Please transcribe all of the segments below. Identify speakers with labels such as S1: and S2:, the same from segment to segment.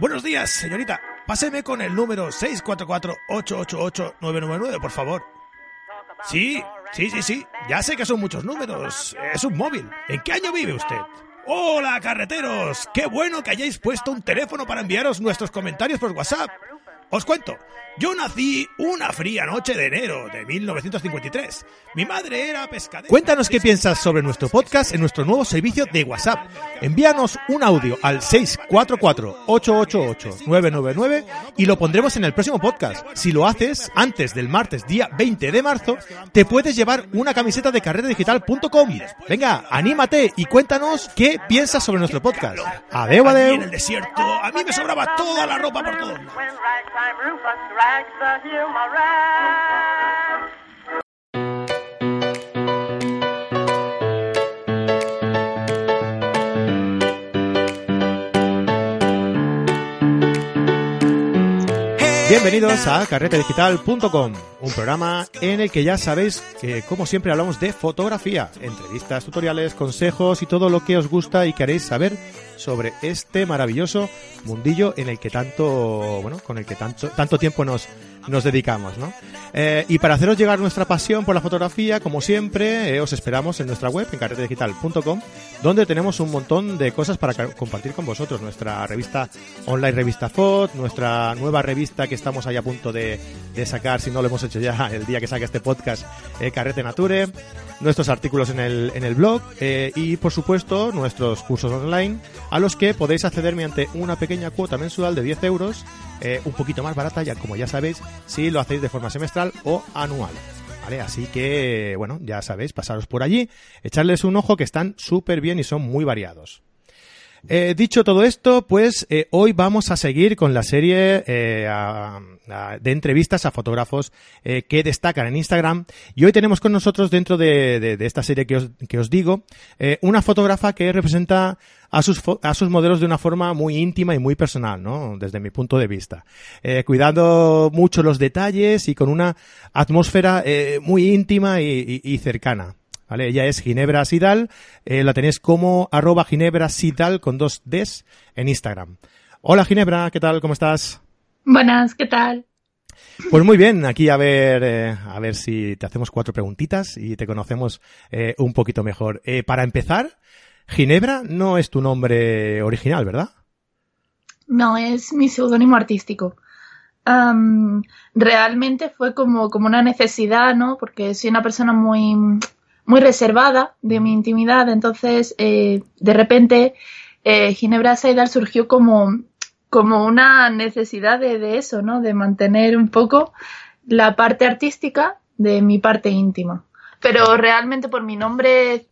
S1: Buenos días, señorita. Páseme con el número 644-888-999, por favor. Sí, sí, sí, sí. Ya sé que son muchos números. Es un móvil. ¿En qué año vive usted? Hola, carreteros. Qué bueno que hayáis puesto un teléfono para enviaros nuestros comentarios por WhatsApp. Os cuento. Yo nací una fría noche de enero de 1953. Mi madre era pescadera. Cuéntanos qué piensas sobre nuestro podcast en nuestro nuevo servicio de WhatsApp. Envíanos un audio al 644-888-999 y lo pondremos en el próximo podcast. Si lo haces antes del martes día 20 de marzo, te puedes llevar una camiseta de carretedigital.com. Venga, anímate y cuéntanos qué piensas sobre nuestro podcast. Adeu, adeu. En el desierto, a mí me sobraba toda la ropa por todos lados. Bienvenidos a carretedigital.com, un programa en el que ya sabéis que, como siempre, hablamos de fotografía, entrevistas, tutoriales, consejos y todo lo que os gusta y queréis saber sobre este maravilloso mundillo en el que tanto, bueno, con el que tanto, tanto tiempo nos, nos dedicamos, ¿no? Eh, y para haceros llegar nuestra pasión por la fotografía, como siempre, eh, os esperamos en nuestra web, en carretedigital.com, donde tenemos un montón de cosas para compartir con vosotros. Nuestra revista online, revista FOT, nuestra nueva revista que estamos ahí a punto de, sacar, si no lo hemos hecho ya el día que saque este podcast, eh, Carrete Nature, nuestros artículos en el, en el blog y, por supuesto, nuestros cursos online, a los que podéis acceder mediante una pequeña cuota mensual de 10 euros, un poquito más barata, ya como ya sabéis, si lo hacéis de forma semestral o anual. ¿Vale? Así que, bueno, ya sabéis, pasaros por allí, echarles un ojo que están súper bien y son muy variados. Eh, dicho todo esto, pues eh, hoy vamos a seguir con la serie eh, de entrevistas a fotógrafos que destacan en Instagram. Y hoy tenemos con nosotros, dentro de, esta serie que os, digo, una fotógrafa que representa a sus, a sus modelos de una forma muy íntima y muy personal, ¿no? Desde mi punto de vista. cuidando mucho los detalles y con una atmósfera muy íntima y cercana. ¿Vale? Ella es Ginebra Sidal, eh, la tenéis como arroba Ginebra Sidal con dos Ds en Instagram. Hola Ginebra, ¿qué tal? ¿Cómo estás?
S2: Buenas, ¿qué tal?
S1: Pues muy bien, aquí a ver, eh, a ver si te hacemos cuatro preguntitas y te conocemos eh, un poquito mejor. para empezar, Ginebra no es tu nombre original, ¿verdad?
S2: No, es mi seudónimo artístico. realmente fue como, como una necesidad, ¿no? Porque soy una persona muy, muy reservada de mi intimidad, entonces eh, de repente eh, Ginebra Saidal surgió como, como una necesidad de, eso, ¿no? De mantener un poco la parte artística de mi parte íntima. Pero realmente por mi nombre,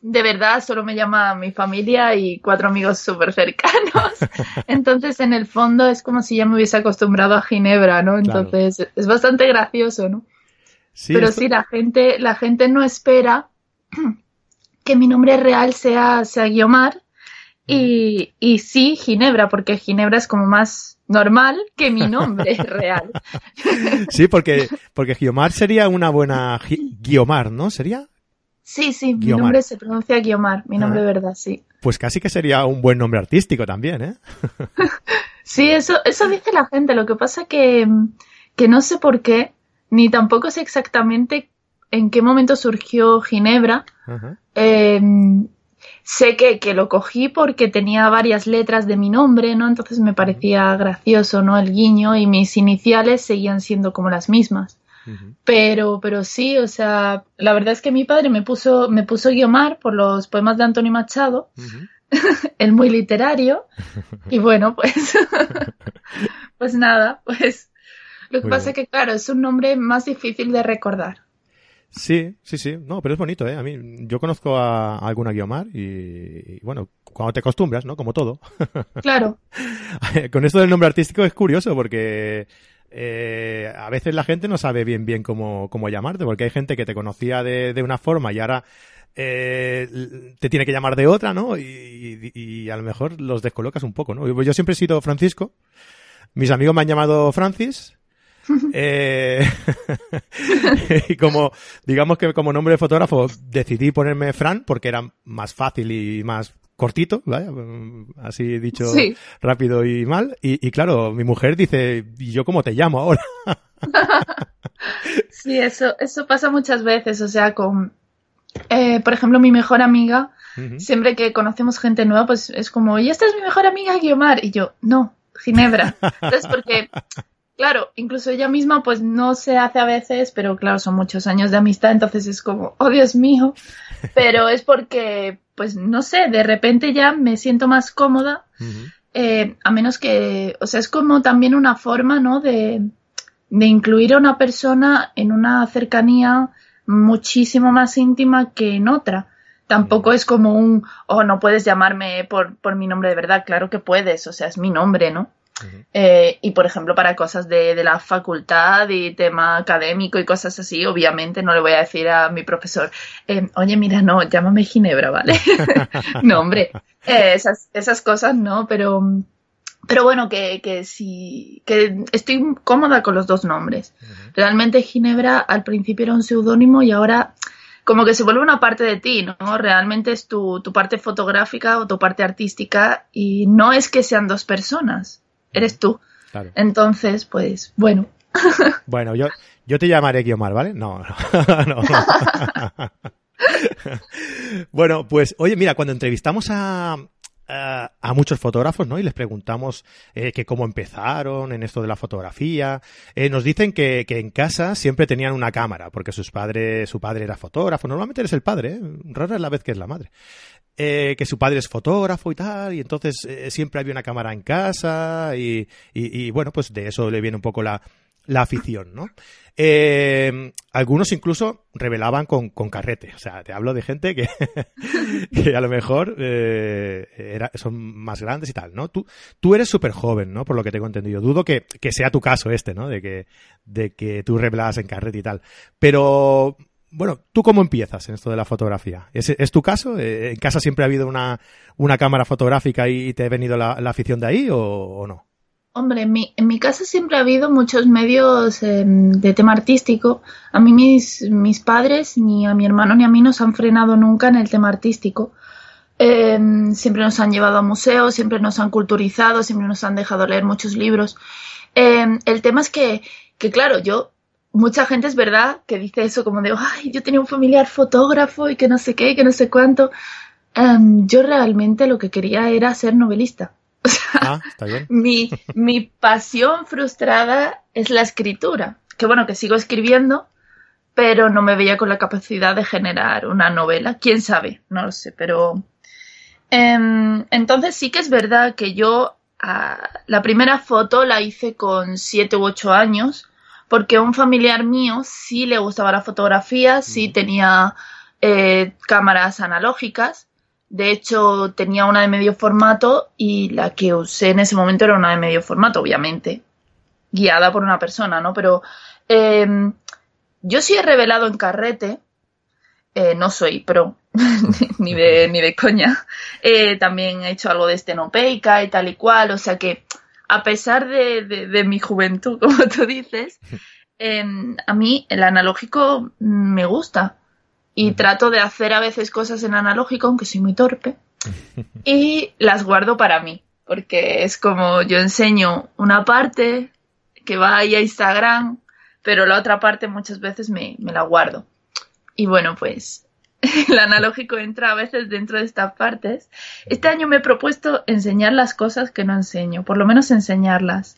S2: de verdad, solo me llama mi familia y cuatro amigos súper cercanos. Entonces, en el fondo, es como si ya me hubiese acostumbrado a Ginebra, ¿no? Entonces, es bastante gracioso, ¿no? Pero sí, la gente, la gente no espera que mi nombre real sea, sea Guiomar y, y sí Ginebra, porque Ginebra es como más normal que mi nombre real.
S1: Sí, porque, porque Guiomar sería una buena Guiomar, ¿no? ¿Sería?
S2: Sí, sí, mi nombre se pronuncia Guiomar, mi nombre de ah. verdad, sí.
S1: Pues casi que sería un buen nombre artístico también, ¿eh?
S2: sí, eso, eso dice la gente. Lo que pasa que, que no sé por qué, ni tampoco sé exactamente en qué momento surgió Ginebra. Em, sé que, que, lo cogí porque tenía varias letras de mi nombre, ¿no? Entonces me parecía gracioso, ¿no? El guiño y mis iniciales seguían siendo como las mismas. Pero, pero sí, o sea, la verdad es que mi padre me puso, me puso Guiomar por los poemas de Antonio Machado, el muy literario, y bueno, pues, pues nada, pues lo que pasa es que, claro, es un nombre más difícil de recordar.
S1: Sí, sí, sí. No, pero es bonito, ¿eh? A mí, yo conozco a, alguna Guiomar y, bueno, cuando te acostumbras, ¿no? Como todo.
S2: Claro.
S1: Con esto del nombre artístico es curioso porque eh, a veces la gente no sabe bien bien cómo, cómo llamarte, porque hay gente que te conocía de, de una forma y ahora eh, te tiene que llamar de otra, ¿no? Y, y, a lo mejor los descolocas un poco, ¿no? Yo siempre he sido Francisco. Mis amigos me han llamado Francis eh, y como, digamos que como nombre de fotógrafo decidí ponerme Fran porque era más fácil y más cortito, así dicho rápido y mal. Y, claro, mi mujer dice, ¿y yo cómo te llamo ahora?
S2: sí, eso, eso pasa muchas veces, o sea, con, eh, por ejemplo, mi mejor amiga, siempre que conocemos gente nueva, pues es como, y esta es mi mejor amiga Guiomar, y yo, no, Ginebra. Entonces, porque claro, incluso ella misma pues no se hace a veces, pero claro, son muchos años de amistad, entonces es como, oh Dios mío, pero es porque, pues no sé, de repente ya me siento más cómoda, eh, a menos que, o sea, es como también una forma, ¿no? De, de incluir a una persona en una cercanía muchísimo más íntima que en otra. Tampoco es como un, oh, no puedes llamarme por, por mi nombre de verdad. Claro que puedes, o sea, es mi nombre, ¿no? Eh, y por ejemplo, para cosas de, de, la facultad y tema académico y cosas así, obviamente no le voy a decir a mi profesor, eh, oye, mira, no, llámame Ginebra, ¿vale? no, hombre, eh, esas, esas cosas no, pero, pero bueno, que, que sí, que estoy cómoda con los dos nombres. Realmente Ginebra al principio era un seudónimo y ahora como que se vuelve una parte de ti, ¿no? Realmente es tu, tu parte fotográfica o tu parte artística y no es que sean dos personas eres tú. Entonces, pues, bueno.
S1: Bueno, yo, yo te llamaré Guiomar, ¿vale? No, no. bueno, pues, oye, mira, cuando entrevistamos a, a, muchos fotógrafos, ¿no? Y les preguntamos eh, que cómo empezaron en esto de la fotografía. Eh, nos dicen que, que, en casa siempre tenían una cámara, porque sus padres, su padre era fotógrafo. Normalmente eres el padre, ¿eh? Rara es la vez que es la madre. Eh, que su padre es fotógrafo y tal, y entonces eh, siempre había una cámara en casa, y, bueno, pues de eso le viene un poco la, afición, ¿no? Eh, algunos incluso revelaban con, carrete. O sea, te hablo de gente que, que a lo mejor era, son más grandes y tal, ¿no? Tú, tú eres súper joven, ¿no? Por lo que tengo entendido. Dudo que, que sea tu caso este, ¿no? De que, de que tú revelabas en carrete y tal. Pero bueno, ¿tú cómo empiezas en esto de la fotografía? ¿Es, tu caso? Eh, ¿En casa siempre ha habido una, una cámara fotográfica y te ha venido la, afición de ahí o, no?
S2: Hombre, en mi, en mi, casa siempre ha habido muchos medios em, de tema artístico. A mí mis, mis padres, ni a mi hermano ni a mí nos han frenado nunca en el tema artístico. Em, siempre nos han llevado a museos, siempre nos han culturizado, siempre nos han dejado leer muchos libros. Em, el tema es que, que, claro, yo mucha gente es verdad que dice eso como de, ay, yo tenía un familiar fotógrafo y que no sé qué, que no sé cuánto. Em, yo realmente lo que quería era ser novelista. O sea, ah, está bien. Mi, mi pasión frustrada es la escritura. Que bueno, que sigo escribiendo, pero no me veía con la capacidad de generar una novela. ¿Quién sabe? No lo sé, pero... Em, entonces sí que es verdad que yo ah, la primera foto la hice con siete u ocho años porque un familiar mío sí le gustaba la fotografía, sí tenía eh, cámaras analógicas. De hecho, tenía una de medio formato y la que usé en ese momento era una de medio formato, obviamente, guiada por una persona, ¿no? Pero em, yo sí he revelado en carrete, eh, no soy pro, ni, de, ni de coña. Eh, también he hecho algo de estenopeica y tal y cual, o sea que a pesar de, mi juventud, como tú dices, em, a mí el analógico me gusta y trato de hacer a veces cosas en analógico, aunque soy muy torpe, y las guardo para mí, porque es como yo enseño una parte que va ahí a Instagram, pero la otra parte muchas veces me, me la guardo. Y bueno, pues el analógico entra a veces dentro de estas partes. Este año me he propuesto enseñar las cosas que no enseño, por lo menos enseñarlas,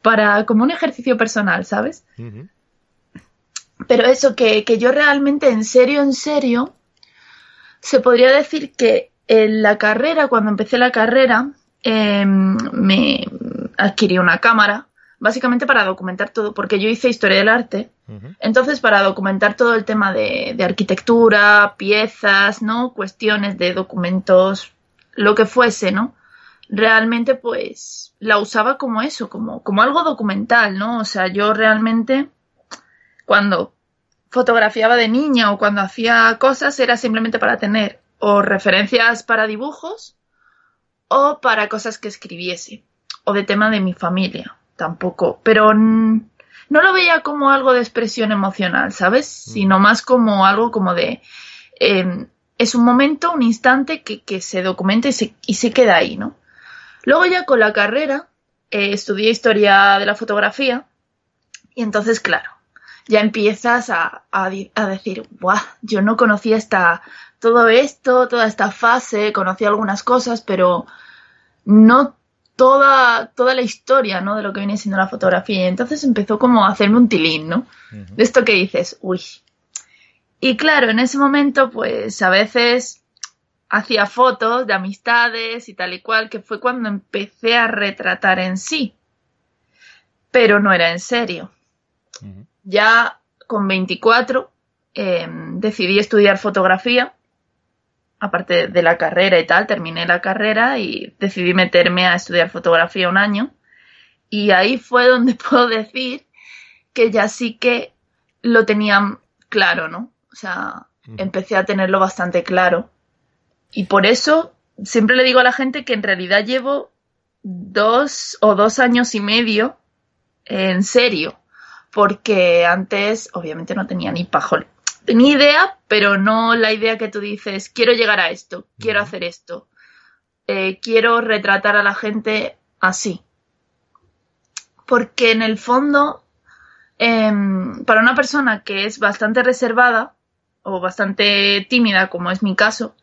S2: para como un ejercicio personal, ¿sabes? Pero eso, que, yo realmente, en serio, en serio, se podría decir que en la carrera, cuando empecé la carrera, em, me adquirí una cámara básicamente para documentar todo, porque yo hice historia del arte, entonces para documentar todo el tema de, arquitectura, piezas, ¿no? Cuestiones de documentos, lo que fuese, ¿no? Realmente pues la usaba como eso, como, como algo documental, ¿no? O sea, yo realmente cuando fotografiaba de niña o cuando hacía cosas era simplemente para tener o referencias para dibujos o para cosas que escribiese o de tema de mi familia tampoco, pero no lo veía como algo de expresión emocional, ¿sabes? Mm. Sino más como algo como de... Em, es un momento, un instante que, que se documenta y se, y se, queda ahí, ¿no? Luego ya con la carrera eh, estudié historia de la fotografía y entonces, claro, ya empiezas a, a, a decir, ¡buah! Yo no conocía esta, todo esto, toda esta fase, conocí algunas cosas, pero no toda, toda la historia, ¿no? De lo que viene siendo la fotografía. Y entonces empezó como a hacerme un tilín, ¿no? Uh -huh. De esto que dices, uy. Y claro, en ese momento, pues a veces hacía fotos de amistades y tal y cual, que fue cuando empecé a retratar en sí. Pero no era en serio. Uh -huh. Ya con 24 eh, decidí estudiar fotografía aparte de la carrera y tal, terminé la carrera y decidí meterme a estudiar fotografía un año. Y ahí fue donde puedo decir que ya sí que lo tenía claro, ¿no? O sea, empecé a tenerlo bastante claro. Y por eso siempre le digo a la gente que en realidad llevo dos o dos años y medio en serio. Porque antes, obviamente, no tenía ni pajol tenía idea, pero no la idea que tú dices, quiero llegar a esto, quiero hacer esto, eh, quiero retratar a la gente así. Porque en el fondo, eh, para una persona que es bastante reservada o bastante tímida, como es mi caso,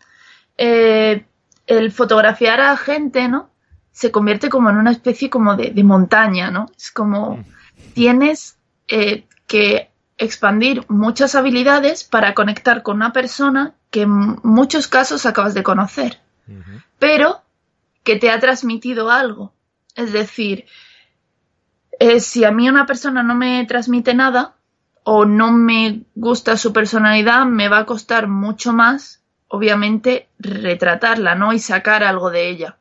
S2: eh, el fotografiar a gente, ¿no? Se convierte como en una especie como de, de montaña, ¿no? Es como tienes eh, que expandir muchas habilidades para conectar con una persona que en muchos casos acabas de conocer, uh -huh. pero que te ha transmitido algo. Es decir, eh, si a mí una persona no me transmite nada o no me gusta su personalidad, me va a costar mucho más, obviamente, retratarla, ¿no? Y sacar algo de ella.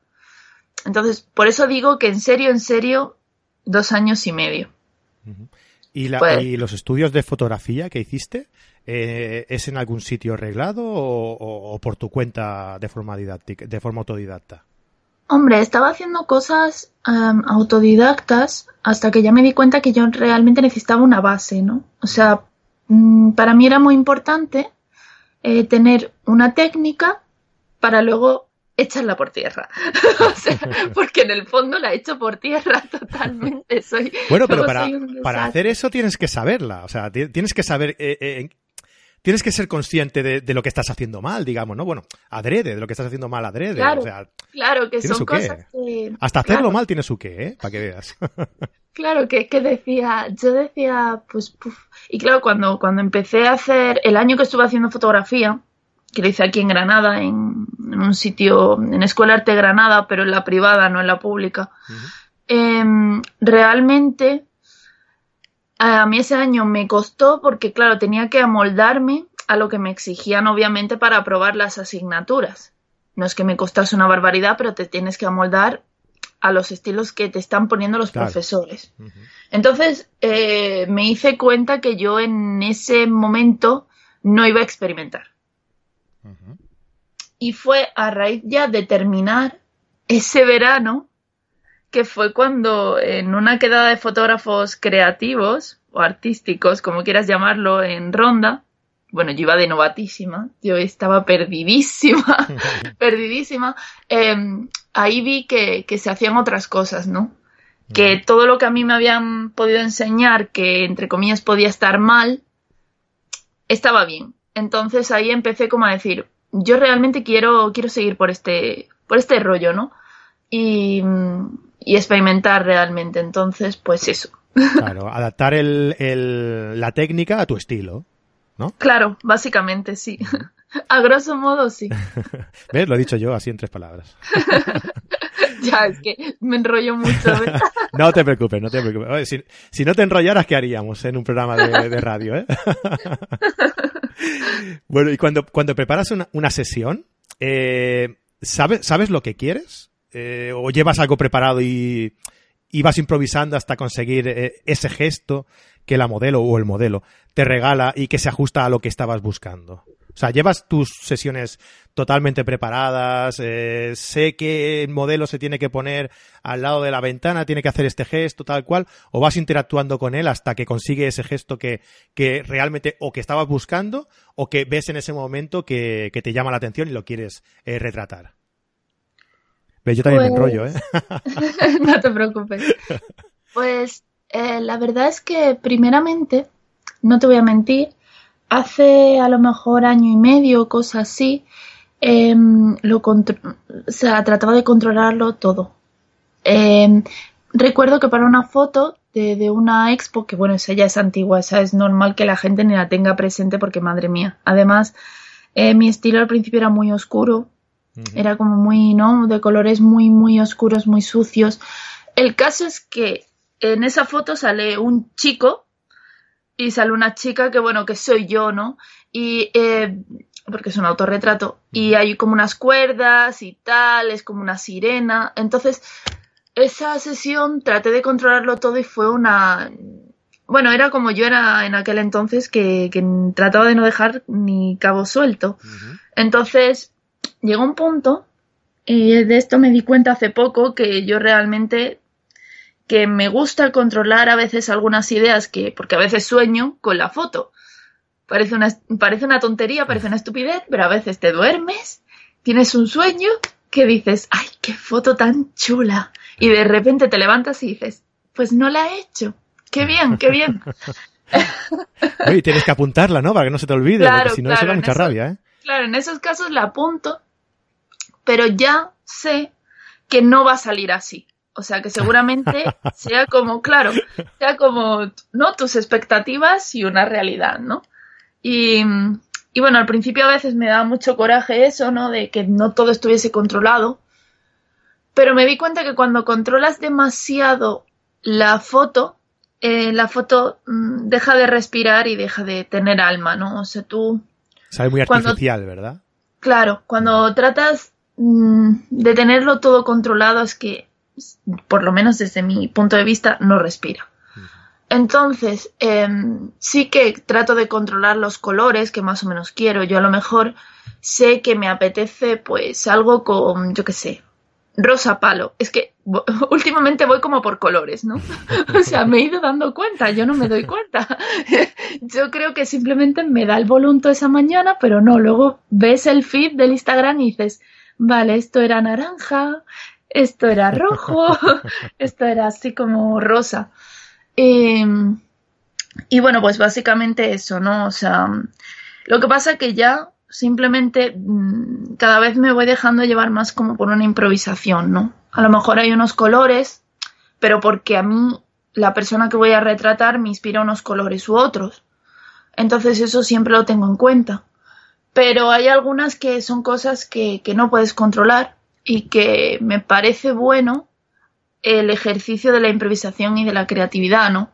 S2: Entonces, por eso digo que en serio, en serio, dos años y medio.
S1: Uh -huh. ¿Y, la, pues, ¿Y, los estudios de fotografía que hiciste eh, es en algún sitio arreglado o, o, o, por tu cuenta de forma didáctica, de forma autodidacta?
S2: Hombre, estaba haciendo cosas um, autodidactas hasta que ya me di cuenta que yo realmente necesitaba una base, ¿no? O sea, mmm, para mí era muy importante eh, tener una técnica para luego echarla por tierra. o sea, porque en el fondo la he hecho por tierra totalmente. Soy,
S1: bueno, pero para, para, hacer eso tienes que saberla. O sea, tienes que saber. Eh, eh, tienes que ser consciente de, de, lo que estás haciendo mal, digamos, ¿no? Bueno, adrede, de lo que estás haciendo mal adrede.
S2: Claro,
S1: o sea,
S2: claro que son cosas que...
S1: Hasta hacerlo claro. mal tiene su qué, ¿eh? Para que veas.
S2: claro, que, que decía, yo decía, pues, puf. y claro, cuando, cuando empecé a hacer, el año que estuve haciendo fotografía, que lo hice aquí en Granada, en, en, un sitio, en Escuela Arte Granada, pero en la privada, no en la pública. Uh -huh. eh, realmente, a mí ese año me costó porque, claro, tenía que amoldarme a lo que me exigían, obviamente, para aprobar las asignaturas. No es que me costase una barbaridad, pero te tienes que amoldar a los estilos que te están poniendo los claro. profesores. Uh -huh. Entonces, eh, me hice cuenta que yo en ese momento no iba a experimentar. Uh -huh. Y fue a raíz ya de terminar ese verano que fue cuando en una quedada de fotógrafos creativos o artísticos, como quieras llamarlo, en Ronda, bueno, yo iba de novatísima, yo estaba perdidísima, perdidísima, eh, ahí vi que, que, se hacían otras cosas, ¿no? Que todo lo que a mí me habían podido enseñar, que entre comillas podía estar mal, estaba bien. Entonces ahí empecé como a decir, yo realmente quiero, quiero seguir por este, por este rollo, ¿no? Y, y experimentar realmente. Entonces, pues eso.
S1: Claro, adaptar el, el, la técnica a tu estilo, ¿no?
S2: Claro, básicamente sí. A grosso modo sí.
S1: ¿Ves? Lo he dicho yo así en tres palabras.
S2: ya, es que me enrollo mucho. ¿verdad?
S1: no te preocupes, no te preocupes. Si, si, no te enrollaras, ¿qué haríamos en un programa de, de radio? ¿eh? Bueno, y cuando, cuando preparas una, una sesión, eh, ¿sabes, ¿sabes lo que quieres? Eh, ¿O llevas algo preparado y, y vas improvisando hasta conseguir eh, ese gesto que la modelo o el modelo te regala y que se ajusta a lo que estabas buscando? O sea, llevas tus sesiones totalmente preparadas, eh, sé qué modelo se tiene que poner al lado de la ventana, tiene que hacer este gesto, tal cual, o vas interactuando con él hasta que consigue ese gesto que, que realmente o que estabas buscando o que ves en ese momento que, que te llama la atención y lo quieres eh, retratar. Yo también me
S2: Pues-
S1: enrollo, ¿eh?
S2: no te preocupes. Pues eh, la verdad es que primeramente, no te voy a mentir, hace a lo mejor año y medio, cosa así, lo contro- o sea, trataba de controlarlo todo. Em, recuerdo que para una foto de, de una expo, que bueno, esa ya es antigua, esa es normal que la gente ni la tenga presente porque madre mía. Además, eh, mi estilo al principio era muy oscuro, era como muy, ¿no? De colores muy, muy oscuros, muy sucios. El caso es que en esa foto sale un chico y sale una chica que, bueno, que soy yo, ¿no? Y, eh, porque es un autorretrato. Y hay como unas cuerdas y tal, es como una sirena. Entonces, esa sesión traté de controlarlo todo y fue una... Bueno, era como yo era en aquel entonces que, que trataba de no dejar ni cabo suelto. Entonces, llegó un punto, y de esto me di cuenta hace poco, que yo realmente que me gusta controlar a veces algunas ideas que, porque a veces sueño con la foto. Parece una, parece una tontería, parece una estupidez, pero a veces te duermes, tienes un sueño que dices, ay, qué foto tan chula. Y de repente te levantas y dices, pues no la he hecho. Qué bien, qué bien.
S1: Oye, tienes que apuntarla, ¿no? Para que no se te olvide,
S2: Claro,
S1: porque si no, eso
S2: claro,
S1: da
S2: en
S1: mucha
S2: eso-
S1: rabia, ¿eh?
S2: Claro, en esos casos la apunto, pero ya sé que no va a salir así. O sea, que seguramente sea como, claro, sea como, ¿no? Tus expectativas y una realidad, ¿no? Y, y bueno, al principio a veces me daba mucho coraje eso, ¿no? De que no todo estuviese controlado. Pero me di cuenta que cuando controlas demasiado la foto, eh, la foto mm, deja de respirar y deja de tener alma, ¿no? O sea, tú
S1: Sabe muy
S2: Cuando-
S1: artificial, ¿verdad?
S2: Claro, cuando tratas mm, de tenerlo todo controlado es que, por lo menos desde mi punto de vista, no respira. Entonces, em, sí que trato de controlar los colores que más o menos quiero. Yo a lo mejor sé que me apetece pues algo con, yo qué sé, rosa palo. Es que últimamente voy como por colores, ¿no? o sea, me he ido dando cuenta, yo no me doy cuenta. yo creo que simplemente me da el volunto esa mañana, pero no, luego ves el feed del Instagram y dices, vale, esto era naranja, esto era rojo, esto era así como rosa. Eh, y bueno, pues básicamente eso, ¿no? O sea, lo que pasa que ya simplemente mm, cada vez me voy dejando llevar más como por una improvisación, ¿no? A lo mejor hay unos colores, pero porque a mí la persona que voy a retratar me inspira unos colores u otros. Entonces eso siempre lo tengo en cuenta. Pero hay algunas que son cosas que, que no puedes controlar y que me parece bueno el ejercicio de la improvisación y de la creatividad, ¿no?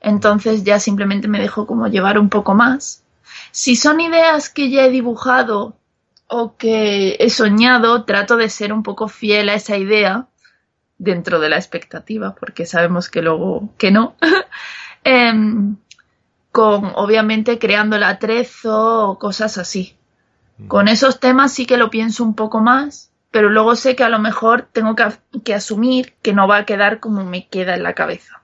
S2: Entonces ya simplemente me dejo como llevar un poco más. Si son ideas que ya he dibujado o que he soñado, trato de ser un poco fiel a esa idea dentro de la expectativa, porque sabemos que luego que no. Em, con obviamente creando el atrezo o cosas así. Con esos temas sí que lo pienso un poco más, pero luego sé que a lo mejor tengo que, que asumir que no va a quedar como me queda en la cabeza.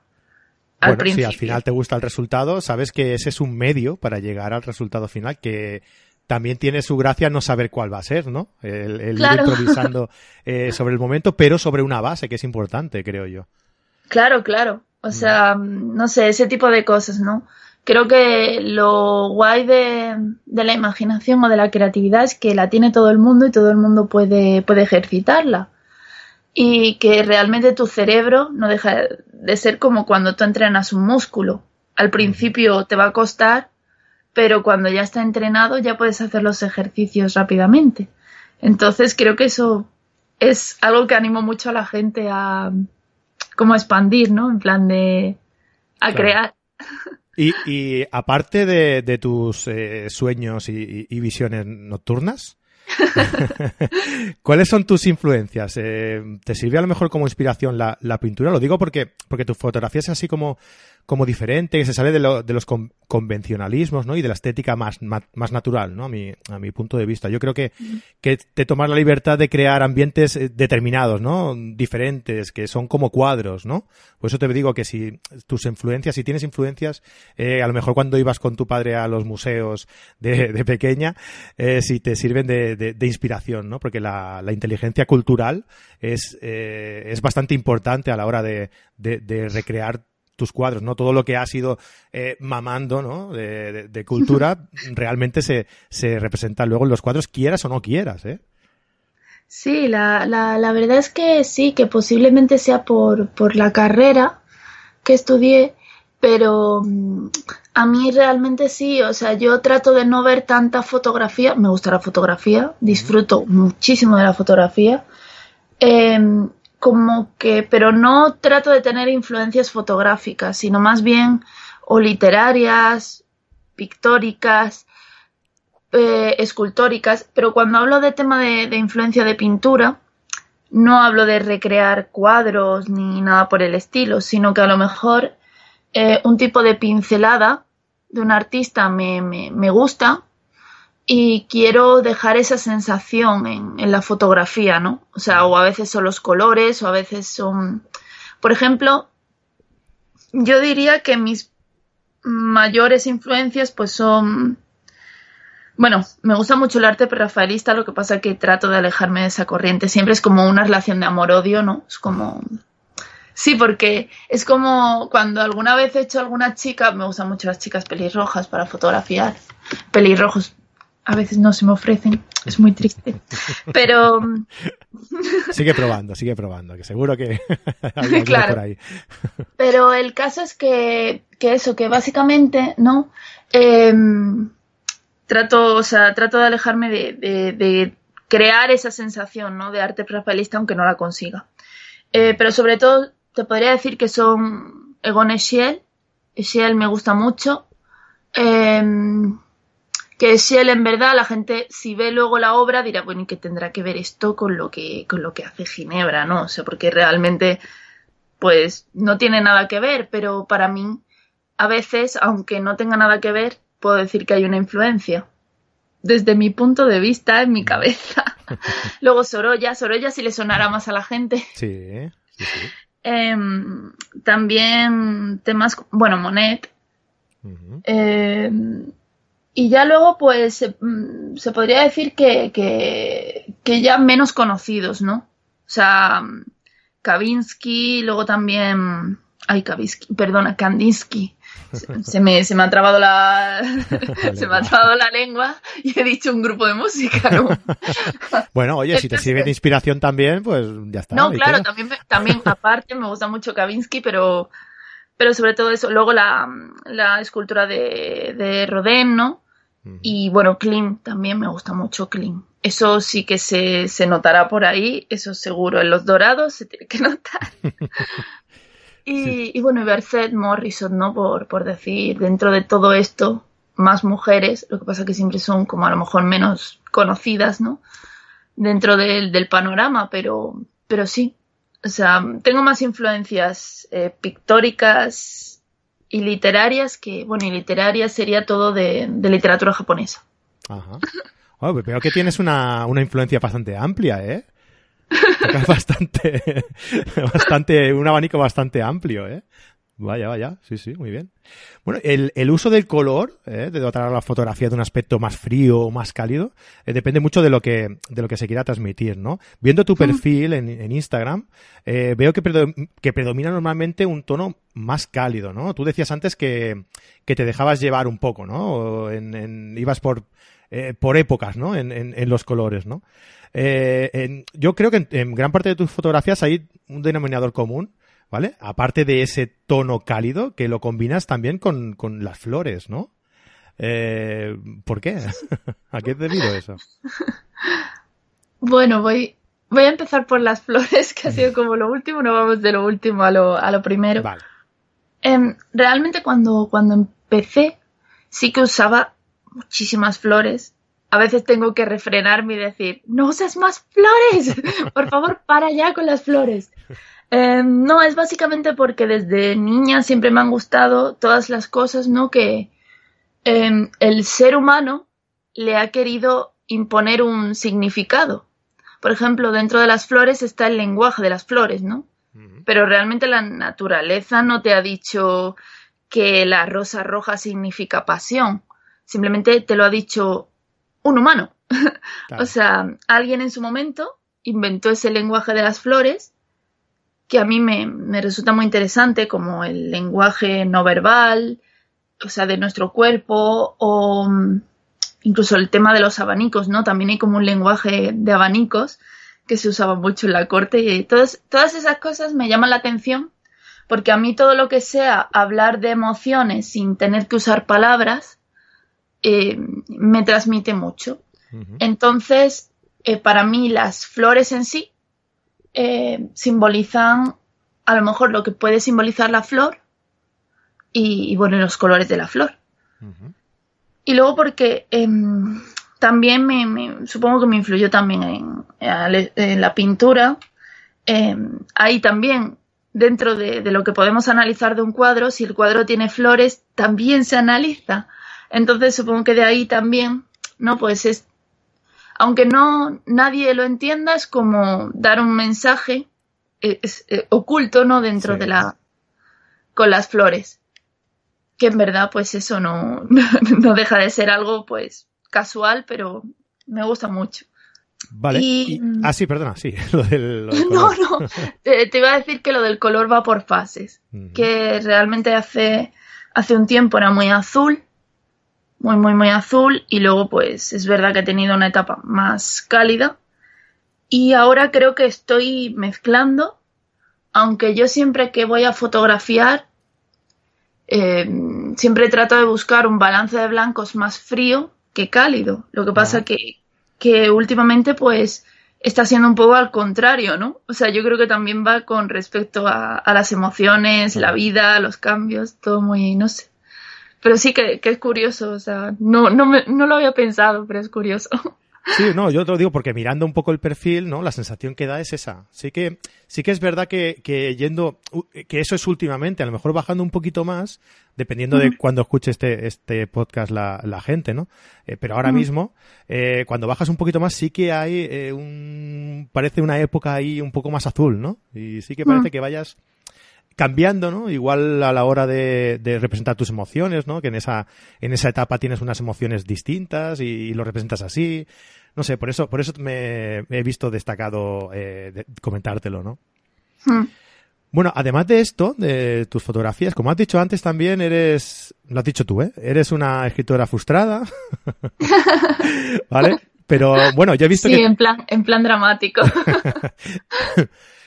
S2: Al
S1: bueno, si
S2: principio.
S1: al final te gusta el resultado, sabes que ese es un medio para llegar al resultado final que también tiene su gracia no saber cuál va a ser, ¿no? El, el
S2: Claro.
S1: ir improvisando eh, sobre el momento, pero sobre una base, que es importante, creo yo.
S2: Claro, claro. O sea, no sé, ese tipo de cosas, ¿no? Creo que lo guay de, de la imaginación o de la creatividad es que la tiene todo el mundo y todo el mundo puede, puede ejercitarla. Y que realmente tu cerebro no deja de ser como cuando tú entrenas un músculo. Al principio te va a costar, pero cuando ya está entrenado ya puedes hacer los ejercicios rápidamente. Entonces creo que eso es algo que animo mucho a la gente a como a expandir, ¿no? En plan de a
S1: Claro.
S2: crear.
S1: Y, y aparte de, tus eh, sueños y, y visiones nocturnas, ¿cuáles son tus influencias? Eh, ¿Te sirve a lo mejor como inspiración la, la pintura? Lo digo porque, porque tu fotografía es así como, como diferente, que se sale de, lo, de los convencionalismos, ¿no? Y de la estética más, más, natural, ¿no? A mi, a mi punto de vista. Yo creo que, que te tomas la libertad de crear ambientes eh, determinados, ¿no? Diferentes, que son como cuadros, ¿no? Por eso te digo que si tus influencias, si tienes influencias, eh, a lo mejor cuando ibas con tu padre a los museos de, de pequeña, eh, si te sirven de, de, inspiración, ¿no? Porque la, la inteligencia cultural es, eh, es bastante importante a la hora de, de recrear tus cuadros, ¿no? Todo lo que has ido eh, mamando, ¿no? De, cultura realmente se, se, representa luego en los cuadros, quieras o no quieras, ¿eh?
S2: Sí, la, la, la verdad es que sí, que posiblemente sea por, por la carrera que estudié, pero mm, a mí realmente sí, o sea, yo trato de no ver tanta fotografía, me gusta la fotografía, disfruto muchísimo de la fotografía, eh, como que, pero no trato de tener influencias fotográficas, sino más bien o literarias, pictóricas, eh, escultóricas, pero cuando hablo de tema de, influencia de pintura, no hablo de recrear cuadros ni nada por el estilo, sino que a lo mejor eh, un tipo de pincelada de un artista me, me, me gusta y quiero dejar esa sensación en, la fotografía, ¿no? O sea, o a veces son los colores, o a veces son... Por ejemplo, yo diría que mis mayores influencias pues son... Bueno, me gusta mucho el arte rafaelista, lo que pasa es que trato de alejarme de esa corriente. Siempre es como una relación de amor-odio, ¿no? Es como... Sí, porque es como cuando alguna vez he hecho alguna chica, me gustan mucho las chicas pelirrojas para fotografiar, pelirrojos, a veces no se me ofrecen, es muy triste. Pero.
S1: sigue probando, sigue probando, que seguro que
S2: claro. por ahí. Pero el caso es que, que eso, que básicamente, ¿no? Em, trato, o sea, trato de alejarme de, de, crear esa sensación, ¿no? De arte rafaelista, aunque no la consiga. Eh, pero sobre todo, te podría decir que son Egon Eschiel. Eschiel me gusta mucho. Eh, que él en verdad la gente si ve luego la obra dirá, bueno, ¿y qué tendrá que ver esto con lo que, con lo que hace Ginebra, no? O sea, porque realmente pues no tiene nada que ver, pero para mí a veces, aunque no tenga nada que ver, puedo decir que hay una influencia. Desde mi punto de vista, en mi cabeza. Luego Sorolla, Sorolla si le sonará más a la gente.
S1: Sí, sí, sí.
S2: Em, también temas, bueno, Monet. Y ya luego, pues, se, mm, podría decir que, que, ya menos conocidos, ¿no? O sea, Kavinsky, luego también... Ay, Kavinsky, perdona, Kandinsky. Se, me, se me ha trabado la se me ha trabado la lengua y he dicho un grupo de música ¿no?
S1: bueno oye si te sirve de inspiración también pues ya está
S2: no claro también también aparte me gusta mucho Kavinsky pero pero sobre todo eso luego la, la escultura de, de Rodin no y bueno, Klim, también me gusta mucho Klim. Eso sí que se, se notará por ahí, eso seguro. En los dorados se tiene que notar. y, y, bueno, y Berset Morrison, ¿no? Por, por decir, dentro de todo esto, más mujeres, lo que pasa que siempre son como a lo mejor menos conocidas, ¿no? Dentro del, del panorama, pero, pero sí. O sea, tengo más influencias eh, pictóricas y literarias que, bueno, y literarias sería todo de, literatura japonesa.
S1: Ajá. Bueno, veo que tienes una, una influencia bastante amplia, ¿eh? bastante, bastante, un abanico bastante amplio, ¿eh? Vaya, vaya, sí, sí, muy bien. Bueno, el, el uso del color, ¿eh? de dotar a la fotografía de un aspecto más frío o más cálido, eh, depende mucho de lo que, de lo que se quiera transmitir, ¿no? Viendo tu perfil en, en Instagram, eh, veo que, que predomina normalmente un tono más cálido, ¿no? Tú decías antes que, que te dejabas llevar un poco, ¿no? En, en, ibas por, eh, por épocas, ¿no? En, en, en los colores, ¿no? Eh, yo creo que en, gran parte de tus fotografías hay un denominador común ¿vale? Aparte de ese tono cálido que lo combinas también con, con las flores, ¿no? Eh, ¿Por qué? ¿A qué te debido eso?
S2: Bueno, voy, voy a empezar por las flores, que ha sido como lo último, no vamos de lo último a lo, a lo primero.
S1: Vale.
S2: Em, realmente cuando, cuando empecé sí que usaba muchísimas flores. A veces tengo que refrenarme y decir, no usas más flores, por favor, para ya con las flores. Eh, no, es básicamente porque desde niña siempre me han gustado todas las cosas, ¿no? Que eh, el ser humano le ha querido imponer un significado. Por ejemplo, dentro de las flores está el lenguaje de las flores, ¿no? Pero realmente la naturaleza no te ha dicho que la rosa roja significa pasión. Simplemente te lo ha dicho un humano. Claro. o sea, alguien en su momento inventó ese lenguaje de las flores que a mí me, me, resulta muy interesante, como el lenguaje no verbal, o sea, de nuestro cuerpo, o mm, incluso el tema de los abanicos, ¿no? También hay como un lenguaje de abanicos que se usaba mucho en la corte y todas, todas esas cosas me llaman la atención porque a mí todo lo que sea hablar de emociones sin tener que usar palabras eh, me transmite mucho. Entonces, eh, para mí las flores en sí eh, simbolizan a lo mejor lo que puede simbolizar la flor y, y bueno, los colores de la flor. Uh -huh. Y luego porque eh, también me, me, supongo que me influyó también en, en la pintura. Eh, ahí también, dentro de, de, lo que podemos analizar de un cuadro, si el cuadro tiene flores, también se analiza. Entonces supongo que de ahí también, ¿no? Pues es, aunque no nadie lo entienda, es como dar un mensaje es, es, oculto, ¿no? Dentro sí. de la, con las flores que en verdad pues eso no, no deja de ser algo pues casual, pero me gusta mucho.
S1: Vale. Y... Y... ah, sí, perdona, sí. Lo del, lo
S2: del no, no. te, te, iba a decir que lo del color va por fases. Uh -huh. Que realmente hace, hace un tiempo era muy azul. Muy, muy, muy azul. Y luego, pues, es verdad que he tenido una etapa más cálida. Y ahora creo que estoy mezclando. Aunque yo siempre que voy a fotografiar eh, siempre trato de buscar un balance de blancos más frío que cálido. Lo que pasa ah. que, que últimamente pues está siendo un poco al contrario, ¿no? O sea, yo creo que también va con respecto a, a las emociones, la vida, los cambios, todo muy, no sé. Pero sí que, que es curioso, o sea, no, no, me, no lo había pensado, pero es curioso.
S1: Sí, no, yo te lo digo porque mirando un poco el perfil, ¿no? La sensación que da es esa. Sí que, sí que es verdad que, que yendo, que eso es últimamente, a lo mejor bajando un poquito más, dependiendo uh -huh. de cuando escuche este, este podcast la, la gente, ¿no? Eh, pero ahora uh -huh. mismo, eh, cuando bajas un poquito más, sí que hay eh, un, parece una época ahí un poco más azul, ¿no? Y sí que parece uh -huh. que vayas, cambiando, ¿no? Igual a la hora de, de, representar tus emociones, ¿no? Que en esa, en esa etapa tienes unas emociones distintas y, y lo representas así. No sé, por eso, por eso me he visto destacado eh, de, comentártelo, ¿no? Hmm. Bueno, además de esto, de tus fotografías, como has dicho antes, también eres, lo has dicho tú, ¿eh? Eres una escritora frustrada, ¿vale? Pero bueno, yo he visto
S2: sí,
S1: que...
S2: en plan, en plan dramático.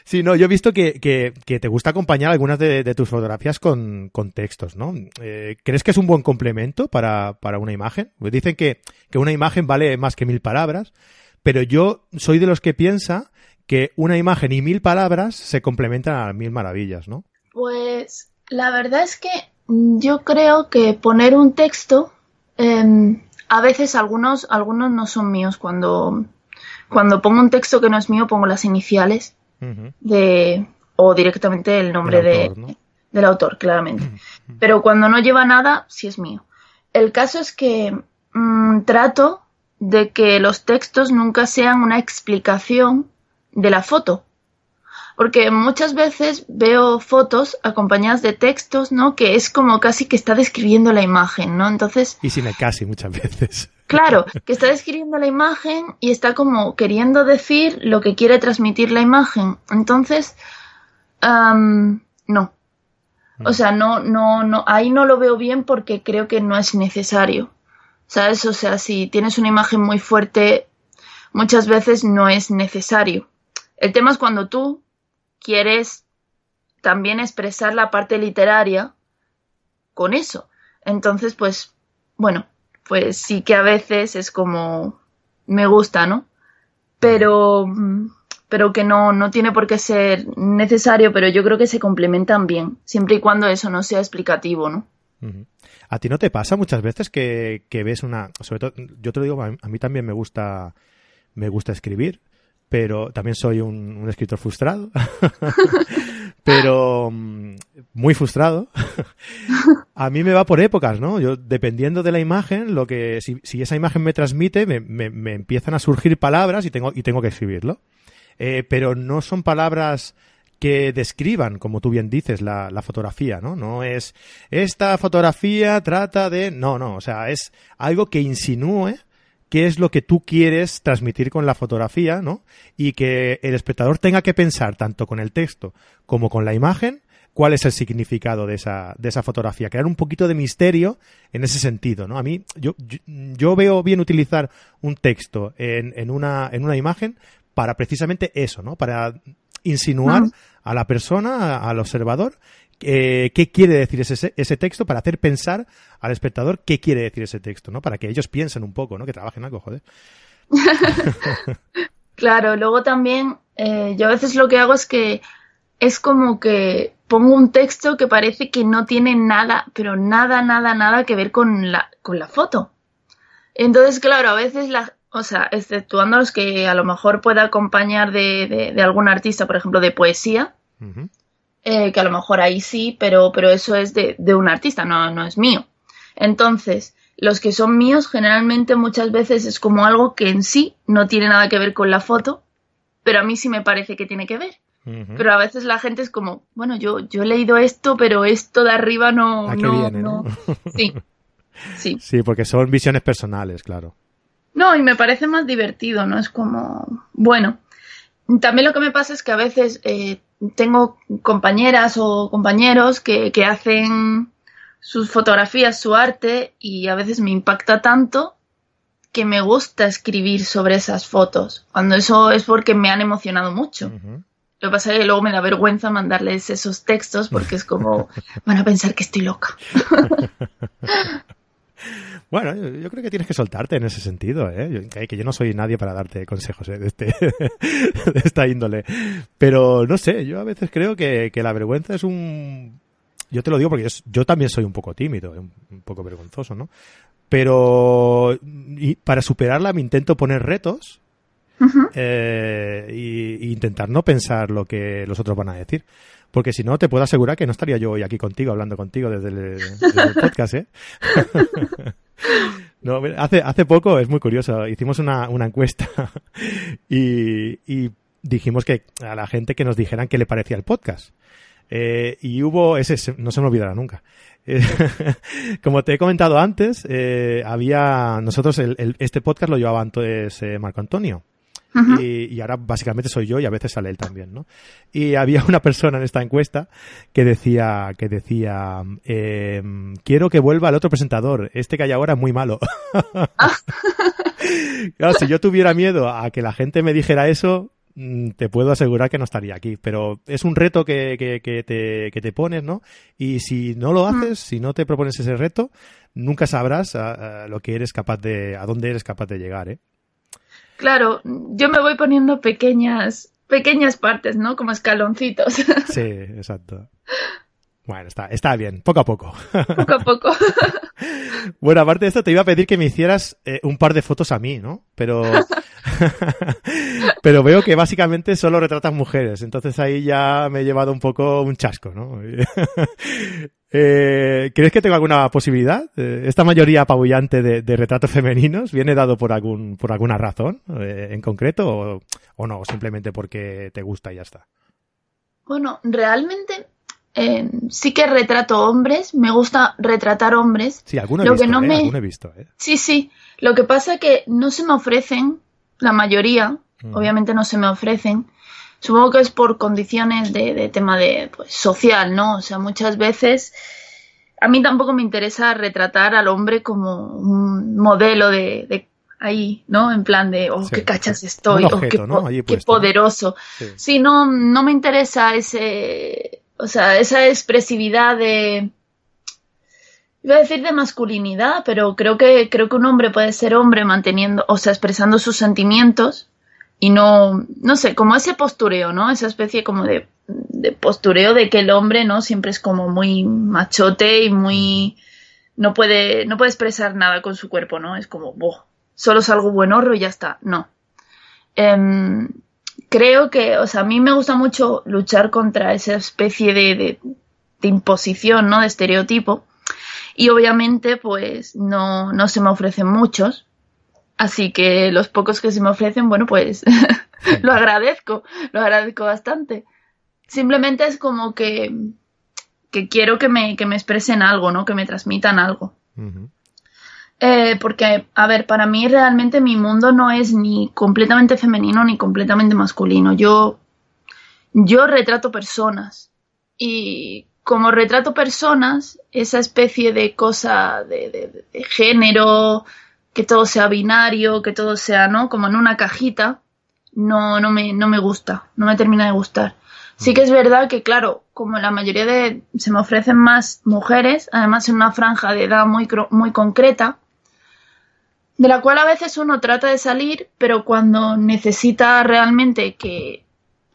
S1: Sí, no, yo he visto que, que, que te gusta acompañar algunas de, tus fotografías con, textos, ¿no? Eh, ¿Crees que es un buen complemento para, para una imagen? Pues dicen que, que una imagen vale más que mil palabras, pero yo soy de los que piensa que una imagen y mil palabras se complementan a mil maravillas, ¿no?
S2: Pues la verdad es que yo creo que poner un texto, eh, a veces algunos, algunos no son míos. Cuando, cuando pongo un texto que no es mío, pongo las iniciales de o directamente el nombre el autor, de, ¿no? del autor, claramente. Pero cuando no lleva nada, sí es mío. El caso es que mmm, trato de que los textos nunca sean una explicación de la foto. Porque muchas veces veo fotos acompañadas de textos, ¿no? Que es como casi que está describiendo la imagen, ¿no? Entonces.
S1: Y sin el casi muchas veces.
S2: Claro, que está describiendo la imagen y está como queriendo decir lo que quiere transmitir la imagen. Entonces, um, no. O sea, no, no, no, ahí no lo veo bien porque creo que no es necesario. ¿Sabes? O sea, si tienes una imagen muy fuerte, muchas veces no es necesario. El tema es cuando tú quieres también expresar la parte literaria con eso. Entonces, pues, bueno, pues sí que a veces es como me gusta, ¿no? Pero, pero que no, no tiene por qué ser necesario, pero yo creo que se complementan bien, siempre y cuando eso no sea explicativo, ¿no?
S1: ¿A ti no te pasa muchas veces que, que ves una, sobre todo, yo te lo digo, a mí también me gusta, me gusta escribir, pero también soy un, un escritor frustrado, pero mm, muy frustrado. a mí me va por épocas, ¿no? Yo, dependiendo de la imagen, lo que, si, si esa imagen me transmite, me, me, me, empiezan a surgir palabras y tengo, y tengo que escribirlo. Eh, pero no son palabras que describan, como tú bien dices, la, la, fotografía, ¿no? No es, esta fotografía trata de, no, no, o sea, es algo que insinúe qué es lo que tú quieres transmitir con la fotografía, ¿no? Y que el espectador tenga que pensar tanto con el texto como con la imagen cuál es el significado de esa, de esa fotografía, crear un poquito de misterio en ese sentido, ¿no? A mí, yo, yo, yo veo bien utilizar un texto en, en, una, en una imagen para precisamente eso, ¿no? Para insinuar a la persona, al observador, eh, qué quiere decir ese, ese texto para hacer pensar al espectador qué quiere decir ese texto, ¿no? Para que ellos piensen un poco, ¿no? Que trabajen algo, joder.
S2: claro, luego también eh, yo a veces lo que hago es que es como que pongo un texto que parece que no tiene nada, pero nada, nada, nada que ver con la, con la foto. Entonces, claro, a veces la, o sea, exceptuando los que a lo mejor pueda acompañar de, de, de algún artista, por ejemplo, de poesía, uh -huh. Eh, que a lo mejor ahí sí, pero, pero eso es de, de un artista, no, no es mío. Entonces, los que son míos generalmente muchas veces es como algo que en sí no tiene nada que ver con la foto, pero a mí sí me parece que tiene que ver. Uh -huh. Pero a veces la gente es como, bueno, yo, yo he leído esto, pero esto de arriba no...
S1: ¿A
S2: no,
S1: viene,
S2: no.
S1: ¿no?
S2: Sí. sí.
S1: Sí, porque son visiones personales, claro.
S2: No, y me parece más divertido, ¿no? Es como, bueno, también lo que me pasa es que a veces eh, tengo compañeras o compañeros que, que hacen sus fotografías, su arte, y a veces me impacta tanto que me gusta escribir sobre esas fotos, cuando eso es porque me han emocionado mucho. Uh -huh. Lo que pasa es que luego me da vergüenza mandarles esos textos porque es como, van a pensar que estoy loca.
S1: Bueno, yo creo que tienes que soltarte en ese sentido, ¿eh? que yo no soy nadie para darte consejos ¿eh? de, este, de esta índole. Pero no sé, yo a veces creo que, que la vergüenza es un... Yo te lo digo porque yo, yo también soy un poco tímido, un, un poco vergonzoso, ¿no? Pero y para superarla me intento poner retos uh -huh. eh, y, y, intentar no pensar lo que los otros van a decir. Porque si no, te puedo asegurar que no estaría yo hoy aquí contigo, hablando contigo desde el, podcast, ¿eh? no, hace, hace poco, es muy curioso, hicimos una, una encuesta y, dijimos que a la gente que nos dijeran qué le parecía el podcast. Eh, y hubo, ese no se me olvidará nunca. Eh, como te he comentado antes, eh, había, nosotros el, este podcast lo llevaba antes Marco Antonio. Uh -huh. y, y, ahora básicamente soy yo y a veces sale él también, ¿no? Y había una persona en esta encuesta que decía, que decía, eh, quiero que vuelva el otro presentador, este que hay ahora es muy malo. claro, si yo tuviera miedo a que la gente me dijera eso, mm, te puedo asegurar que no estaría aquí, pero es un reto que, que, que, te, que te pones, ¿no? Y si no lo haces, si no te propones ese reto, nunca sabrás a, a lo que eres capaz de, a dónde eres capaz de llegar, ¿eh?
S2: Claro, yo me voy poniendo pequeñas, pequeñas partes, ¿no? Como escaloncitos.
S1: Sí, exacto. Bueno, está, está bien, poco a poco.
S2: Poco a poco.
S1: bueno, aparte de esto, te iba a pedir que me hicieras eh, un par de fotos a mí, ¿no? Pero. Pero veo que básicamente solo retratas mujeres, entonces ahí ya me he llevado un poco un chasco, ¿no? eh, ¿Crees que tengo alguna posibilidad? Eh, ¿Esta mayoría apabullante de, de, retratos femeninos viene dado por algún por alguna razón eh, en concreto o, o no, simplemente porque te gusta y ya está?
S2: Bueno, realmente eh, sí que retrato hombres, me gusta retratar hombres.
S1: Sí, alguno he, lo visto, que no eh, me... alguno he visto. Eh.
S2: Sí, sí. Lo que pasa es que no se me ofrecen, la mayoría, mm. obviamente no se me ofrecen. Supongo que es por condiciones de, de tema de pues, social, ¿no? O sea, muchas veces a mí tampoco me interesa retratar al hombre como un modelo de, de ahí, ¿no? En plan de, oh, sí. qué cachas estoy,
S1: objeto,
S2: oh, qué,
S1: ¿no?
S2: qué poderoso. Sí. sí, no, no me interesa ese, o sea, esa expresividad de iba a decir de masculinidad, pero creo que creo que un hombre puede ser hombre manteniendo, o sea, expresando sus sentimientos y no no sé, como ese postureo, ¿no? Esa especie como de, de postureo de que el hombre, ¿no? Siempre es como muy machote y muy no puede no puede expresar nada con su cuerpo, ¿no? Es como, boh, solo es algo buen horro y ya está. No. Um, creo que, o sea, a mí me gusta mucho luchar contra esa especie de, de, imposición, ¿no? De estereotipo. Y obviamente, pues, no, no se me ofrecen muchos. Así que los pocos que se me ofrecen, bueno, pues lo agradezco, lo agradezco bastante. Simplemente es como que, que quiero que me, que me expresen algo, ¿no? Que me transmitan algo. Eh, porque, a ver, para mí realmente mi mundo no es ni completamente femenino ni completamente masculino. Yo, yo retrato personas. Y como retrato personas, esa especie de cosa de, de- género, que todo sea binario, que todo sea, ¿no? Como en una cajita, no, no me, no me gusta, no me termina de gustar. Sí que es verdad que, claro, como la mayoría de, se me ofrecen más mujeres, además en una franja de edad muy, muy concreta, de la cual a veces uno trata de salir, pero cuando necesita realmente que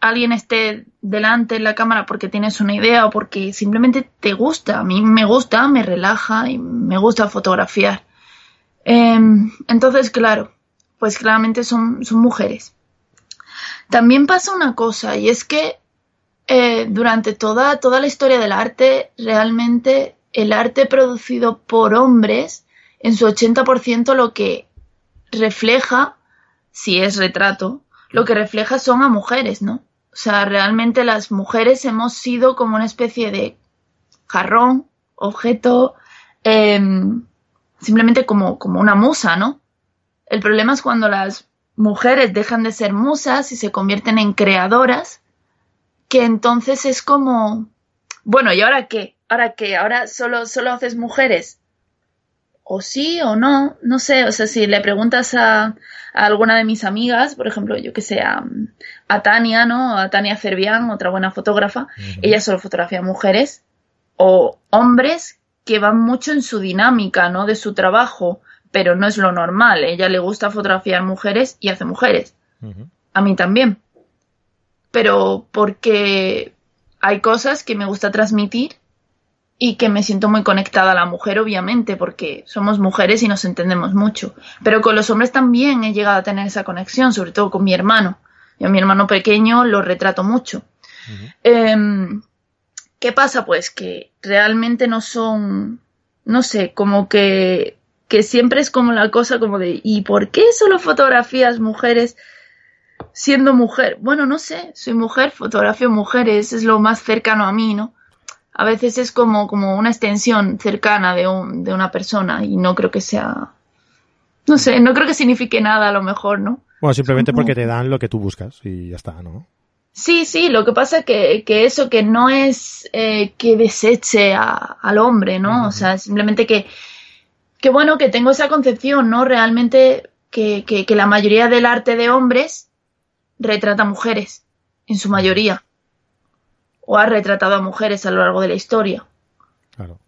S2: alguien esté delante en la cámara porque tienes una idea o porque simplemente te gusta, a mí me gusta, me relaja y me gusta fotografiar. Em, entonces, claro, pues claramente son, son mujeres. También pasa una cosa, y es que eh, durante toda, toda la historia del arte, realmente el arte producido por hombres, en su 80% lo que refleja, si es retrato, lo que refleja son a mujeres, ¿no? O sea, realmente las mujeres hemos sido como una especie de jarrón, objeto, em, simplemente como, como una musa, ¿no? El problema es cuando las mujeres dejan de ser musas y se convierten en creadoras, que entonces es como, bueno, ¿y ahora qué? ¿Ahora qué? ¿Ahora solo, solo haces mujeres? O sí o no, no sé, o sea, si le preguntas a, a alguna de mis amigas, por ejemplo, yo que sé, a, a Tania, ¿no? A Tania Cervián, otra buena fotógrafa, ella solo fotografía mujeres o hombres que van mucho en su dinámica, ¿no? De su trabajo, pero no es lo normal. A ella le gusta fotografiar mujeres y hace mujeres. A mí también. Pero porque hay cosas que me gusta transmitir y que me siento muy conectada a la mujer, obviamente, porque somos mujeres y nos entendemos mucho. Pero con los hombres también he llegado a tener esa conexión, sobre todo con mi hermano. Yo a mi hermano pequeño lo retrato mucho. Em, ¿Qué pasa? Pues que realmente no son, no sé, como que, que siempre es como la cosa como de, ¿y por qué solo fotografías mujeres siendo mujer? Bueno, no sé, soy mujer, fotografio mujeres, es lo más cercano a mí, ¿no? A veces es como, como una extensión cercana de, un, de una persona y no creo que sea, no sé, no creo que signifique nada a lo mejor, ¿no?
S1: Bueno, simplemente porque te dan lo que tú buscas y ya está, ¿no?
S2: Sí, sí, lo que pasa que, que eso que no es eh, que deseche a- al hombre, ¿no? O sea, simplemente que, que bueno, que tengo esa concepción, ¿no? Realmente que, que, que la mayoría del arte de hombres retrata mujeres, en su mayoría. O ha retratado a mujeres a lo largo de la historia.
S1: Claro.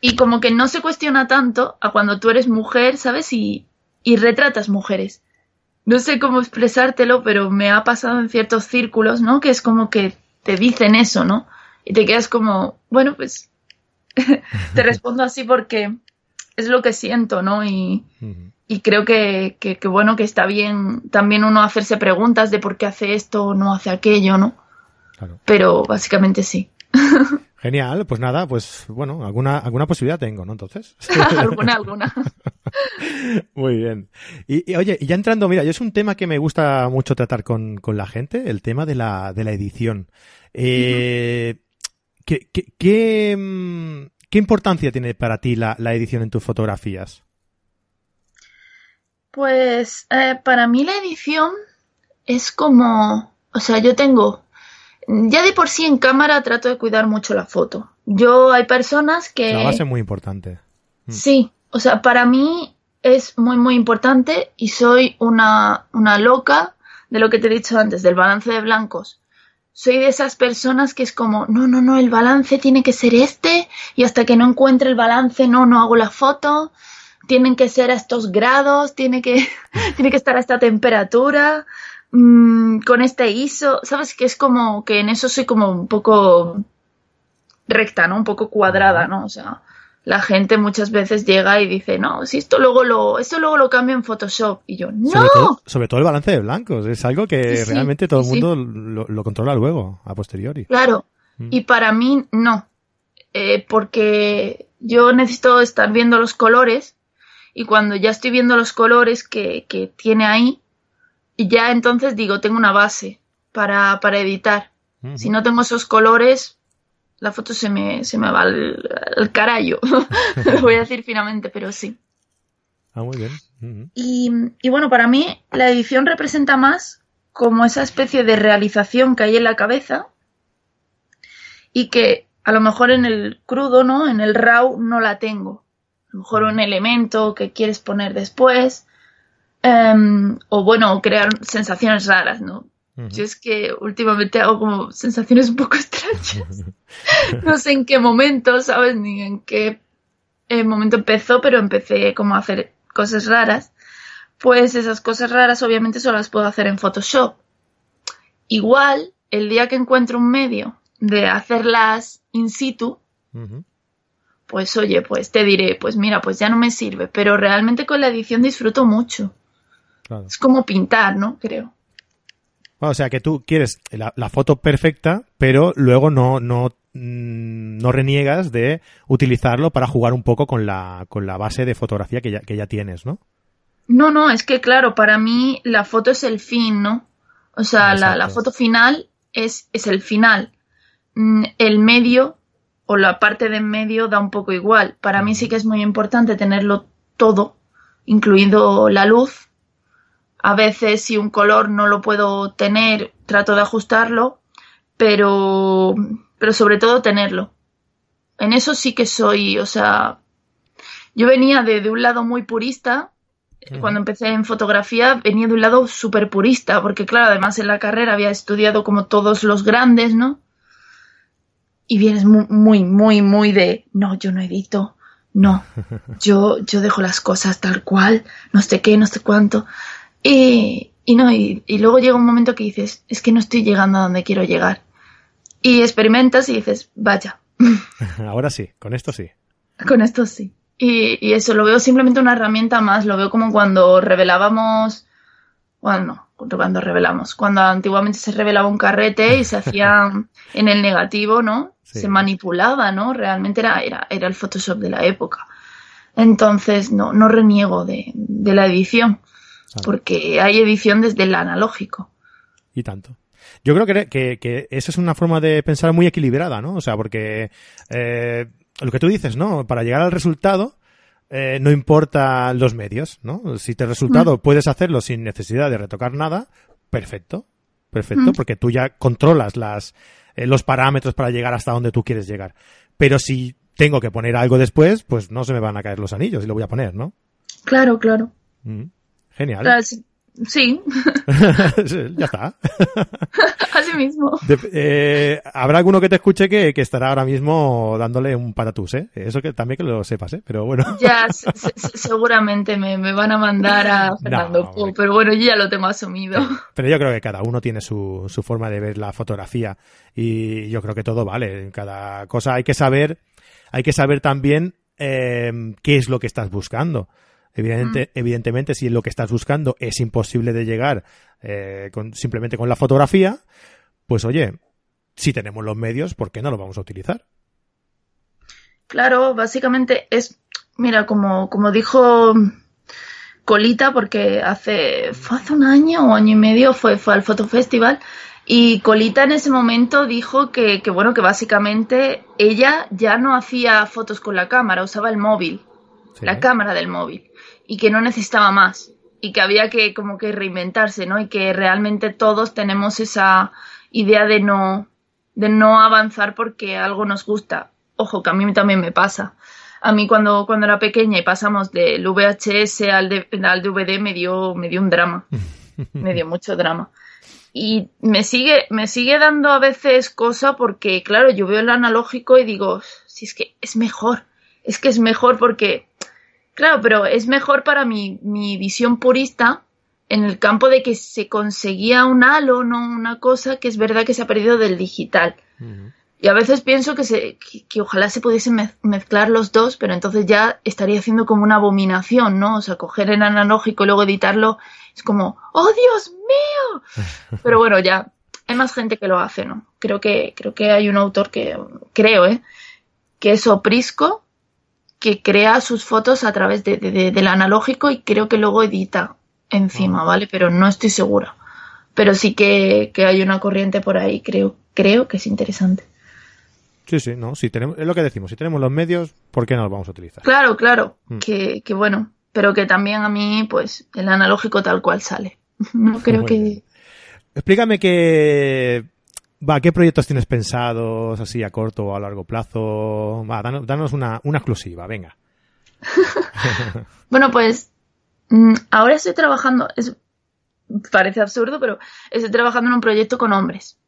S2: Y como que no se cuestiona tanto a cuando tú eres mujer, ¿sabes? Y, y retratas mujeres. No sé cómo expresártelo, pero me ha pasado en ciertos círculos, ¿no? Que es como que te dicen eso, ¿no? Y te quedas como, bueno, pues te respondo así porque es lo que siento, ¿no? Y, y creo que, que, que bueno, que está bien también uno hacerse preguntas de por qué hace esto o no hace aquello, ¿no?
S1: Claro.
S2: Pero básicamente sí.
S1: Genial, pues nada, pues bueno, alguna, alguna posibilidad tengo, ¿no? Entonces.
S2: alguna, alguna.
S1: Muy bien. Y, y, oye, ya entrando, mira, yo es un tema que me gusta mucho tratar con, con la gente, el tema de la, de la edición. Eh, ¿qué, qué, qué, mm, qué importancia tiene para ti la, la edición en tus fotografías?
S2: Pues eh, para mí la edición es como, o sea, yo tengo, ya de por sí en cámara trato de cuidar mucho la foto. Yo hay personas que...
S1: La base es muy importante. Mm.
S2: Sí, o sea, para mí es muy, muy importante y soy una, una loca de lo que te he dicho antes, del balance de blancos. Soy de esas personas que es como, no, no, no, el balance tiene que ser este y hasta que no encuentre el balance, no, no hago la foto. Tienen que ser a estos grados, tiene que, tiene que estar a esta temperatura, mmm, con este ISO. ¿Sabes? Que es como que en eso soy como un poco recta, ¿no? Un poco cuadrada, ¿no? O sea, la gente muchas veces llega y dice, no, si esto luego lo, esto luego lo cambio en Photoshop. Y yo, no.
S1: Sobre todo, sobre todo el balance de blancos. Es algo que realmente todo el mundo lo, lo, controla luego, a posteriori.
S2: Claro. Mm. Y para mí, no. Eh, porque yo necesito estar viendo los colores y cuando ya estoy viendo los colores que, que tiene ahí, ya entonces digo, tengo una base para, para editar. Si no tengo esos colores, la foto se me, se me va al, al carallo. Lo voy a decir finamente, pero sí.
S1: Ah, muy bien.
S2: y, y bueno, para mí la edición representa más como esa especie de realización que hay en la cabeza y que a lo mejor en el crudo, ¿no? En el RAW no la tengo. A lo mejor un elemento que quieres poner después. Um, o bueno, crear sensaciones raras, ¿no? Yo es que últimamente hago como sensaciones un poco extrañas. no sé en qué momento, ¿sabes? Ni en qué eh, momento empezó, pero empecé como a hacer cosas raras. Pues esas cosas raras obviamente solo las puedo hacer en Photoshop. Igual, el día que encuentro un medio de hacerlas in situ, pues oye, pues te diré, pues mira, pues ya no me sirve, pero realmente con la edición disfruto mucho. Es como pintar, ¿no? Creo.
S1: o sea, que tú quieres la, foto perfecta, pero luego no, no, mm, no reniegas de utilizarlo para jugar un poco con la, con la base de fotografía que ya, que ya tienes, ¿no?
S2: No, no, es que claro, para mí la foto es el fin, ¿no? O sea, la, la, foto final es, es el final. Mm, el medio o la parte de en medio da un poco igual. Para mí sí que es muy importante tenerlo todo, incluido la luz. A veces si un color no lo puedo tener, trato de ajustarlo, pero, pero sobre todo tenerlo. En eso sí que soy, o sea, yo venía de, de un lado muy purista, cuando empecé en fotografía venía de un lado súper purista, porque claro, además en la carrera había estudiado como todos los grandes, ¿no? y vienes muy, muy, muy, de, no, yo no edito, no, yo, yo dejo las cosas tal cual, no sé qué, no sé cuánto. Y, y no, y, luego llega un momento que dices, es que no estoy llegando a donde quiero llegar. Y experimentas y dices, vaya.
S1: Ahora sí, con esto sí.
S2: Con esto sí. Y, y eso lo veo simplemente una herramienta más, lo veo como cuando revelábamos, bueno, no, cuando revelamos, cuando antiguamente se revelaba un carrete y se hacía en el negativo, ¿no? Se manipulaba, ¿no? Realmente era, era, era el Photoshop de la época. Entonces, no, no reniego de, de la edición, porque hay edición desde el analógico.
S1: Y tanto. Yo creo que, que, que, esa es una forma de pensar muy equilibrada, ¿no? O sea, porque eh, lo que tú dices, ¿no? Para llegar al resultado, eh, no importa los medios, ¿no? Si te resultado mm. puedes hacerlo sin necesidad de retocar nada, perfecto, perfecto, mm. porque tú ya controlas las, eh, los parámetros para llegar hasta donde tú quieres llegar. Pero si tengo que poner algo después, pues no se me van a caer los anillos y lo voy a poner, ¿no?
S2: Claro, claro.
S1: Mm. Genial.
S2: Sí.
S1: ya está.
S2: Así mismo.
S1: eh, Habrá alguno que te escuche que, que, estará ahora mismo dándole un patatús, ¿eh? Eso que también que lo sepas, ¿eh? Pero bueno.
S2: Ya, seguramente me, me, van a mandar a Fernando pero bueno, yo ya lo tengo asumido.
S1: Pero yo creo que cada uno tiene su, su forma de ver la fotografía y yo creo que todo vale. Cada cosa hay que saber, hay que saber también eh, qué es lo que estás buscando. Evidente, mm. Evidentemente, si lo que estás buscando es imposible de llegar eh, con, simplemente con la fotografía, pues oye, si tenemos los medios, ¿por qué no los vamos a utilizar?
S2: Claro, básicamente es, mira, como, como dijo Colita, porque hace, fue hace un año o año y medio fue, fue al Fotofestival, y Colita en ese momento dijo que, que, bueno, que básicamente ella ya no hacía fotos con la cámara, usaba el móvil, la cámara del móvil y que no necesitaba más y que había que como que reinventarse, ¿no? Y que realmente todos tenemos esa idea de no de no avanzar porque algo nos gusta. Ojo, que a mí también me pasa. A mí cuando, cuando era pequeña y pasamos del VHS al, al DVD me dio, me dio un drama. me dio mucho drama. Y me sigue, me sigue dando a veces cosa porque, claro, yo veo el analógico y digo, si es que es mejor. Es que es mejor porque Claro, pero es mejor para mi, mi visión purista en el campo de que se conseguía un halo, no una cosa que es verdad que se ha perdido del digital. y a veces pienso que, se, que, ojalá se pudiesen mezclar los dos, pero entonces ya estaría haciendo como una abominación, ¿no? O sea, coger el analógico y luego editarlo es como, ¡oh, Dios mío! Pero bueno, ya hay más gente que lo hace, ¿no? Creo que, creo que hay un autor que, creo, ¿eh? Que es Oprisco, que crea sus fotos a través de, del analógico y creo que luego edita encima, ah. ¿vale? Pero no estoy segura. Pero sí que, que hay una corriente por ahí, creo, creo que es interesante.
S1: Sí, sí, no, si tenemos, es lo que decimos, si tenemos los medios, ¿por qué no los vamos a utilizar?
S2: Claro, claro, mm. que, que, bueno, pero que también a mí, pues, el analógico tal cual sale. No creo que...
S1: Explícame que... Va, ¿qué proyectos tienes pensados así a corto o a largo plazo? Va, danos, una, una exclusiva, venga.
S2: bueno, pues mm, ahora estoy trabajando, es, parece absurdo, pero estoy trabajando en un proyecto con hombres.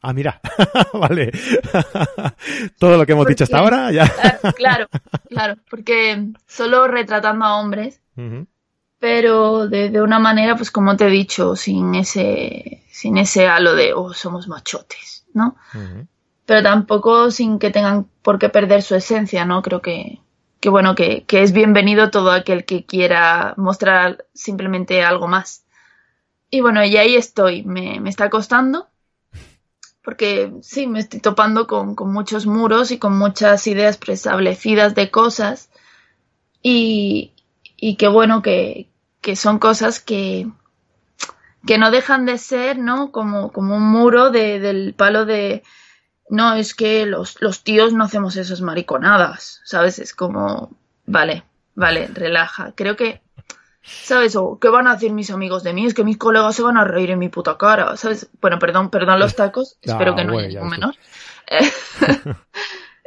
S1: Ah, mira, vale. Todo lo que hemos dicho hasta ahora, ya.
S2: claro, claro, porque solo retratando a hombres, pero de, una manera, pues como te he dicho, sin ese, sin ese halo de, oh, somos machotes, ¿no? Pero tampoco sin que tengan por qué perder su esencia, ¿no? Creo que, que bueno, que, que es bienvenido todo aquel que quiera mostrar simplemente algo más. Y bueno, y ahí estoy, me, me está costando, porque sí, me estoy topando con, muchos muros y con muchas ideas preestablecidas de cosas y, y que bueno, que, son cosas que, que no dejan de ser, ¿no? Como, como un muro de, del palo de, no, es que los, los tíos no hacemos esas mariconadas, ¿sabes? Es como, vale, vale, relaja. Creo que ¿Sabes? O ¿qué van a decir mis amigos de mí? Es que mis colegas se van a reír en mi puta cara, ¿sabes? Bueno, perdón, perdón los tacos, espero que no haya ningún menor.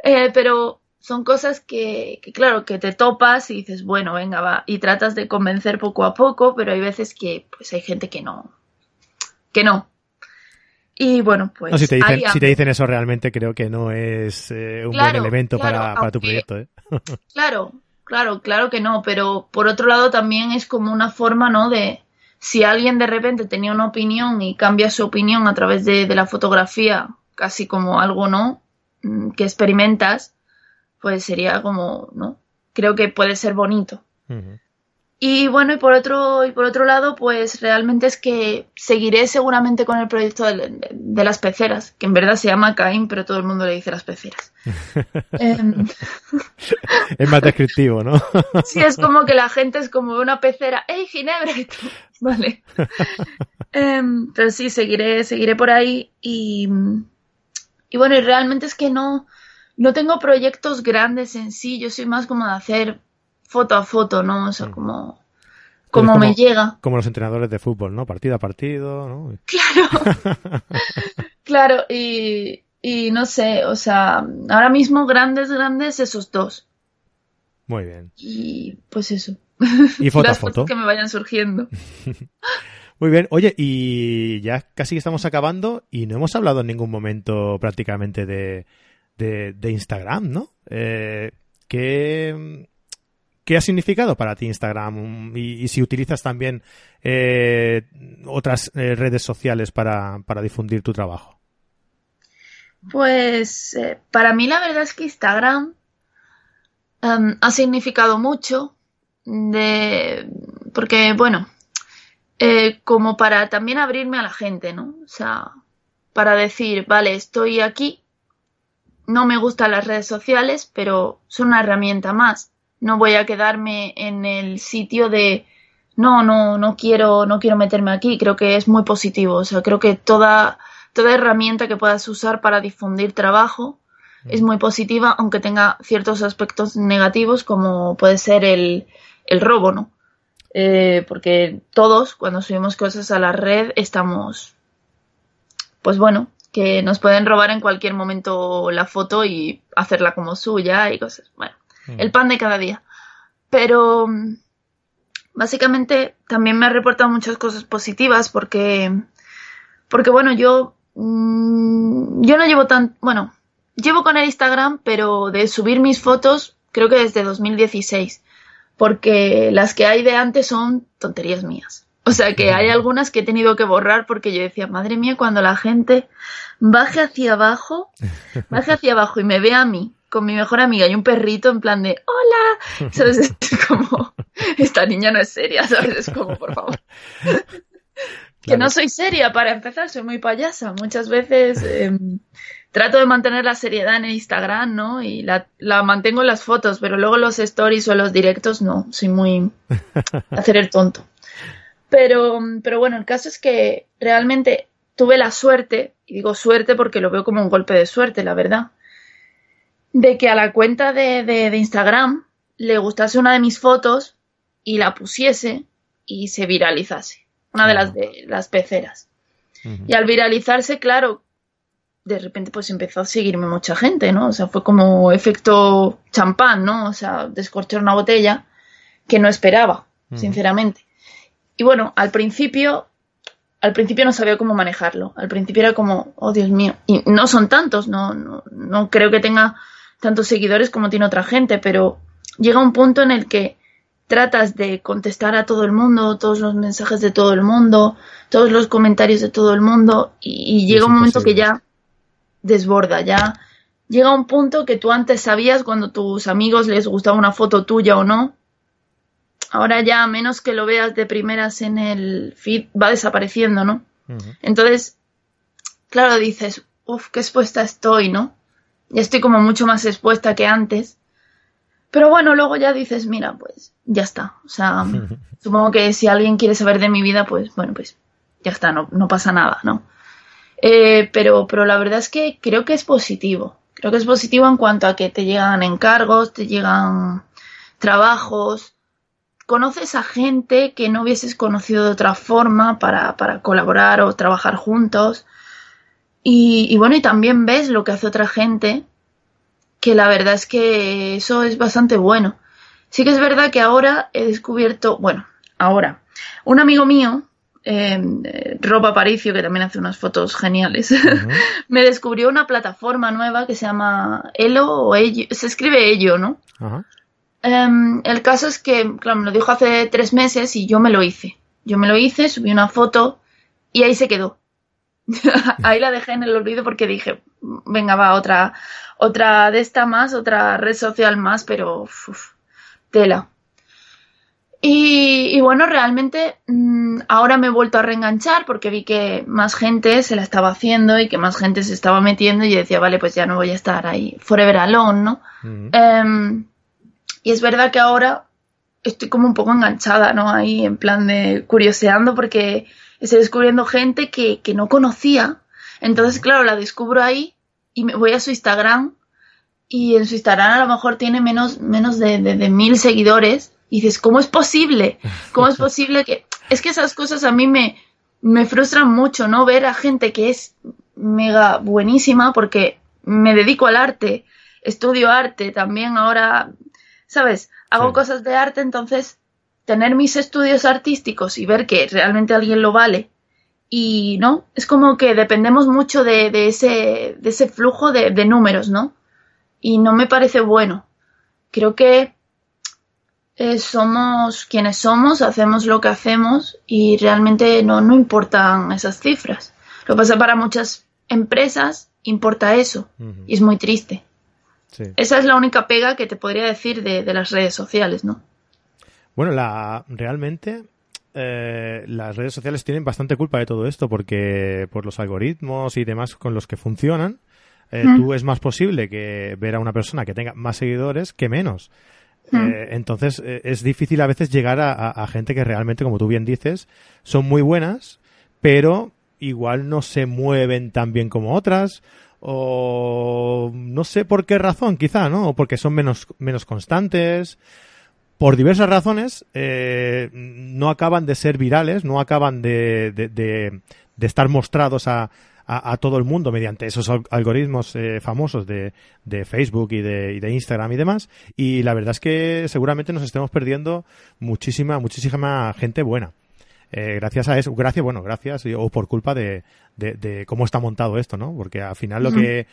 S2: Eh, pero son cosas que, claro, que te topas y dices, bueno, venga, va, y tratas de convencer poco a poco, pero hay veces que pues hay gente que no, que no. Y bueno, pues...
S1: si, te dicen, si te dicen eso realmente creo que no es eh, un buen elemento para, para tu proyecto. ¿eh?
S2: claro, Claro, claro que no, pero por otro lado también es como una forma, ¿no? De si alguien de repente tenía una opinión y cambia su opinión a través de, la fotografía, casi como algo, ¿no? Mm, que experimentas, pues sería como, ¿no? Creo que puede ser bonito. Y bueno, y por otro, y por otro lado, pues realmente es que seguiré seguramente con el proyecto de, las peceras, que en verdad se llama Caín, pero todo el mundo le dice las peceras. Em,
S1: es más descriptivo, ¿no?
S2: sí, es como que la gente es como una pecera, ¡Ey, Ginebra! Vale. Em, pero sí, seguiré, seguiré por ahí y, y bueno, y realmente es que no, no tengo proyectos grandes en sí, yo soy más como de hacer foto a foto, ¿no? O sea, mm. como, como, me llega.
S1: Como los entrenadores de fútbol, ¿no? Partido a partido, ¿no?
S2: Claro. claro, y, y no sé, o sea, ahora mismo grandes, grandes esos dos.
S1: Muy bien.
S2: Y pues eso.
S1: Y foto a foto.
S2: que me vayan surgiendo.
S1: Muy bien, oye, y ya casi estamos acabando y no hemos hablado en ningún momento prácticamente de, de, Instagram, ¿no? Eh, ¿qué, ¿Qué ha significado para ti Instagram? Y, si utilizas también eh, otras eh, redes sociales para, difundir tu trabajo.
S2: Pues para mí la verdad es que Instagram em, ha significado mucho de porque bueno como para también abrirme a la gente, ¿no? O sea, para decir, vale, estoy aquí, no me gustan las redes sociales, pero son una herramienta más no voy a quedarme en el sitio de no, no, no quiero, no quiero meterme aquí. Creo que es muy positivo. O sea, creo que toda, toda herramienta que puedas usar para difundir trabajo es muy positiva, aunque tenga ciertos aspectos negativos, como puede ser el, el robo, ¿no? Eh, porque todos, cuando subimos cosas a la red, estamos, pues bueno, que nos pueden robar en cualquier momento la foto y hacerla como suya y cosas. Bueno, el pan de cada día. Pero básicamente también me ha reportado muchas cosas positivas porque, porque bueno, yo, mm, yo no llevo tan, bueno, llevo con el Instagram, pero de subir mis fotos creo que desde 2016, porque las que hay de antes son tonterías mías. O sea que hay algunas que he tenido que borrar porque yo decía, madre mía, cuando la gente baje hacia abajo, baje hacia abajo y me ve a mí con mi mejor amiga y un perrito en plan de hola, ¿sabes? Es como, esta niña no es seria, ¿sabes? Es como, por favor. Que no soy seria para empezar, soy muy payasa. Muchas veces em, trato de mantener la seriedad en Instagram, ¿no? Y la, la, mantengo en las fotos, pero luego los stories o los directos no, soy muy hacer el tonto. Pero, pero bueno, el caso es que realmente tuve la suerte, y digo suerte porque lo veo como un golpe de suerte, la verdad, de que a la cuenta de, de, de Instagram le gustase una de mis fotos y la pusiese y se viralizase una de las de las peceras. Uh -huh. Y al viralizarse, claro, de repente pues empezó a seguirme mucha gente, ¿no? O sea, fue como efecto champán, ¿no? O sea, descorchar una botella que no esperaba, uh -huh. sinceramente. Y bueno, al principio, al principio no sabía cómo manejarlo. Al principio era como, oh Dios mío. Y no son tantos, no, no, no creo que tenga tantos seguidores como tiene otra gente, pero llega un punto en el que tratas de contestar a todo el mundo, todos los mensajes de todo el mundo, todos los comentarios de todo el mundo y, y llega un momento que ya desborda, ya llega un punto que tú antes sabías cuando tus amigos les gustaba una foto tuya o no. Ahora ya, a menos que lo veas de primeras en el feed, va desapareciendo, ¿no? Uh -huh. Entonces, claro, dices, uff, qué expuesta estoy, ¿no? Ya estoy como mucho más expuesta que antes. Pero bueno, luego ya dices, mira, pues ya está. O sea, supongo que si alguien quiere saber de mi vida, pues bueno, pues ya está, no, no pasa nada, ¿no? Eh, pero, pero la verdad es que creo que es positivo. Creo que es positivo en cuanto a que te llegan encargos, te llegan trabajos, conoces a gente que no hubieses conocido de otra forma para, para colaborar o trabajar juntos. Y, y bueno, y también ves lo que hace otra gente que la verdad es que eso es bastante bueno. Sí que es verdad que ahora he descubierto, bueno, ahora, un amigo mío, eh, Rob Aparicio, que también hace unas fotos geniales, uh -huh. me descubrió una plataforma nueva que se llama Elo o Ello, se escribe Ello, ¿no? Uh -huh. Eh, el caso es que, claro, me lo dijo hace tres meses y yo me lo hice. Yo me lo hice, subí una foto y ahí se quedó. ahí la dejé en el olvido porque dije, venga, va, otra, otra de esta más, otra red social más, pero uf, tela. Y, y, bueno, realmente mmm, ahora me he vuelto a reenganchar porque vi que más gente se la estaba haciendo y que más gente se estaba metiendo y decía, vale, pues ya no voy a estar ahí forever alone, ¿no? Uh -huh. um, y es verdad que ahora estoy como un poco enganchada, ¿no? Ahí en plan de curioseando porque estoy descubriendo gente que, que no conocía. Entonces, claro, la descubro ahí y me voy a su Instagram y en su Instagram a lo mejor tiene menos, menos de, de, de, mil seguidores y dices, ¿cómo es posible? ¿Cómo es posible que...? Es que esas cosas a mí me, me frustran mucho, ¿no? Ver a gente que es mega buenísima porque me dedico al arte, estudio arte, también ahora, ¿sabes? Hago sí. cosas de arte, entonces tener mis estudios artísticos y ver que realmente alguien lo vale y no, es como que dependemos mucho de, de ese, de ese flujo de, de, números, ¿no? Y no me parece bueno. Creo que eh, somos quienes somos, hacemos lo que hacemos y realmente no, no importan esas cifras. Lo que pasa para muchas empresas importa eso uh -huh. y es muy triste. Sí. Esa es la única pega que te podría decir de, de las redes sociales, ¿no?
S1: Bueno, la realmente eh, las redes sociales tienen bastante culpa de todo esto porque por los algoritmos y demás con los que funcionan, eh, mm. tú es más posible que ver a una persona que tenga más seguidores que menos. Mm. Eh, entonces eh, es difícil a veces llegar a, a, a, gente que realmente, como tú bien dices, son muy buenas, pero igual no se mueven tan bien como otras o no sé por qué razón quizá, ¿no? O porque son menos, menos constantes por diversas razones, eh, no acaban de ser virales, no acaban de, de, de, de estar mostrados a, a, todo el mundo mediante esos algoritmos eh, famosos de, de Facebook y de, y de, Instagram y demás. Y la verdad es que seguramente nos estemos perdiendo muchísima, muchísima gente buena. Eh, gracias a eso, gracias, bueno, gracias o por culpa de, de, cómo está montado esto, ¿no? Porque al final lo que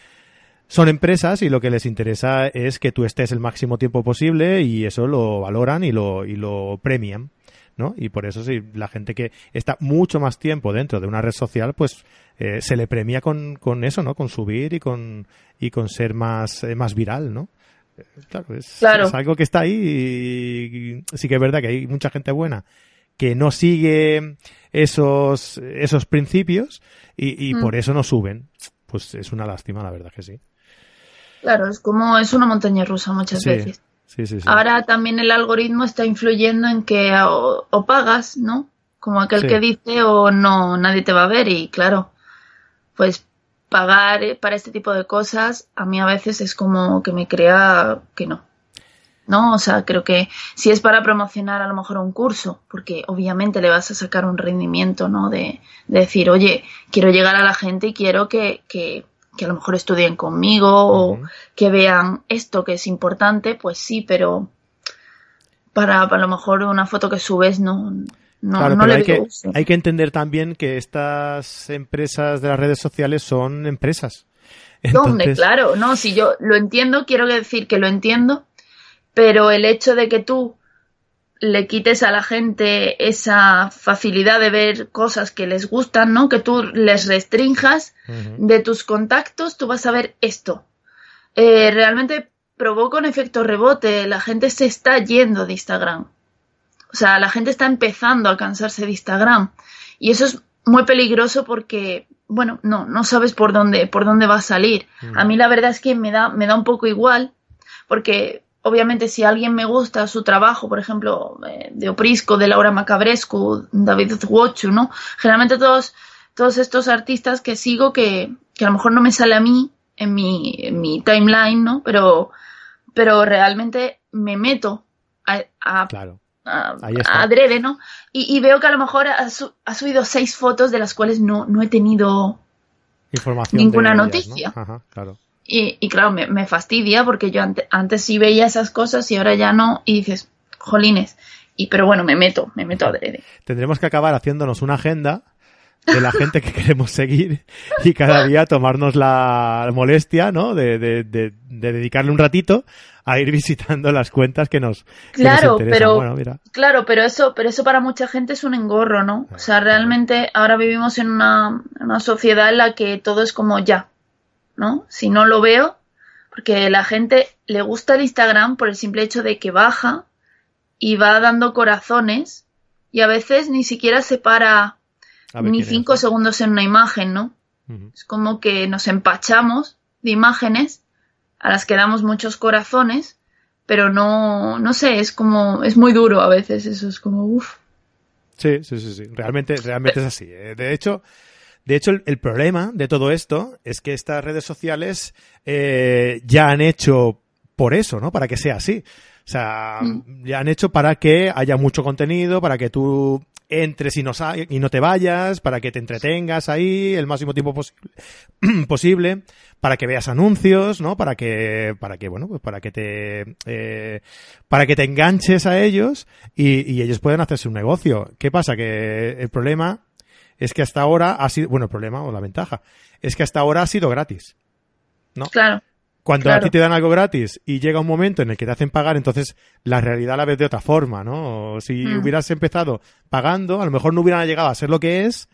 S1: son empresas y lo que les interesa es que tú estés el máximo tiempo posible y eso lo valoran y lo, y lo premian. ¿no? Y por eso sí, la gente que está mucho más tiempo dentro de una red social, pues eh, se le premia con, con eso, ¿no? Con subir y con, y con ser más, eh, más viral, ¿no? Eh, Claro es,
S2: Claro.
S1: es algo que está ahí y, y sí que es verdad que hay mucha gente buena que no sigue esos, esos principios y, y
S2: Mm.
S1: por eso no suben. Pues es una lástima, la verdad que sí.
S2: Claro, es como es una montaña rusa muchas
S1: Sí,
S2: veces.
S1: Sí, sí, sí.
S2: Ahora también el algoritmo está influyendo en que o, o pagas, ¿no? Como aquel que dice o no, nadie te va a ver y claro, pues pagar para este tipo de cosas a mí a veces es como que me crea que no. ¿No? O sea, creo que si es para promocionar a lo mejor un curso, porque obviamente le vas a sacar un rendimiento, ¿no? De, de decir, oye, quiero llegar a la gente y quiero que, que, que a lo mejor estudien conmigo o
S1: Ujú.
S2: que vean esto que es importante, pues sí, pero para, para a lo mejor una foto que subes no, no,
S1: Claro,
S2: no
S1: pero
S2: le
S1: hay que,
S2: uso.
S1: hay que entender también que estas empresas de las redes sociales son empresas.
S2: ¿Dónde?
S1: Entonces,
S2: Claro, no, si yo lo entiendo, quiero decir que lo entiendo, pero el hecho de que tú le quites a la gente esa facilidad de ver cosas que les gustan, ¿no? Que tú les restrinjas
S1: Ujú.
S2: de tus contactos, tú vas a ver esto. Eh, realmente provoca un efecto rebote, la gente se está yendo de Instagram. O sea, la gente está empezando a cansarse de Instagram. Y eso es muy peligroso porque, bueno, no, no sabes por dónde, por dónde va a salir. A mí la verdad es que me da, me da un poco igual, porque obviamente si a alguien me gusta su trabajo, por ejemplo, eh, de Oprisco, de Laura Macabrescu, David Wochu, ¿no? Generalmente todos, todos estos artistas que sigo que, que a lo mejor no me sale a mí en mi, en mi timeline, ¿no? Pero, pero realmente me meto a, a
S1: Claro.
S2: a- adrede, ¿no? Y, y veo que a lo mejor ha, su- ha subido seis fotos de las cuales no, no he tenido
S1: Información.
S2: Ninguna
S1: ellas,
S2: noticia.
S1: ¿no? Ajá, claro.
S2: Y, y claro, me, me fastidia porque yo ante- antes sí veía esas cosas y ahora ya no. Y dices, jolines. Y pero bueno, me meto, me meto adrede.
S1: Tendremos que acabar haciéndonos una agenda de la gente que queremos seguir y cada día tomarnos la molestia, ¿no? De, de, de, de dedicarle un ratito a ir visitando las cuentas que nos, que nos
S2: Claro, pero-
S1: Bueno, mira.
S2: Claro, pero eso, pero eso para mucha gente es un engorro, ¿no? O sea, realmente ahora vivimos en una, en una sociedad en la que todo es como ya, ¿no? Si no lo veo, porque la gente le gusta el Instagram por el simple hecho de que baja y va dando corazones y a veces ni siquiera se para
S1: ver
S2: ni
S1: es,
S2: cinco
S1: ¿no?
S2: segundos en una imagen, ¿no? Es como que nos empachamos de imágenes a las que damos muchos corazones, pero no, no sé, es como, es muy duro a veces, eso es como, uff.
S1: Sí, sí, sí, sí. Realmente, realmente es así. eh. De hecho, de hecho, el, el problema de todo esto es que estas redes sociales eh, ya han hecho por eso, ¿no? Para que sea así. O sea,
S2: Mm.
S1: ya han hecho para que haya mucho contenido, para que tú entres y no, sa- y no te vayas, para que te entretengas ahí el máximo tiempo posible, posible, para que veas anuncios, ¿no? Para que, para que, bueno, pues para que te, eh, para que te enganches a ellos y, y ellos puedan hacerse un negocio. ¿Qué pasa? Que el problema es que hasta ahora ha sido, bueno, el problema o la ventaja es que hasta ahora ha sido gratis.
S2: Claro,
S1: Cuando a ti te dan algo gratis y llega un momento en el que te hacen pagar, entonces la realidad la ves de otra forma, ¿no? O Si
S2: Mm.
S1: hubieras empezado pagando, a lo mejor no hubieran llegado a ser lo que es,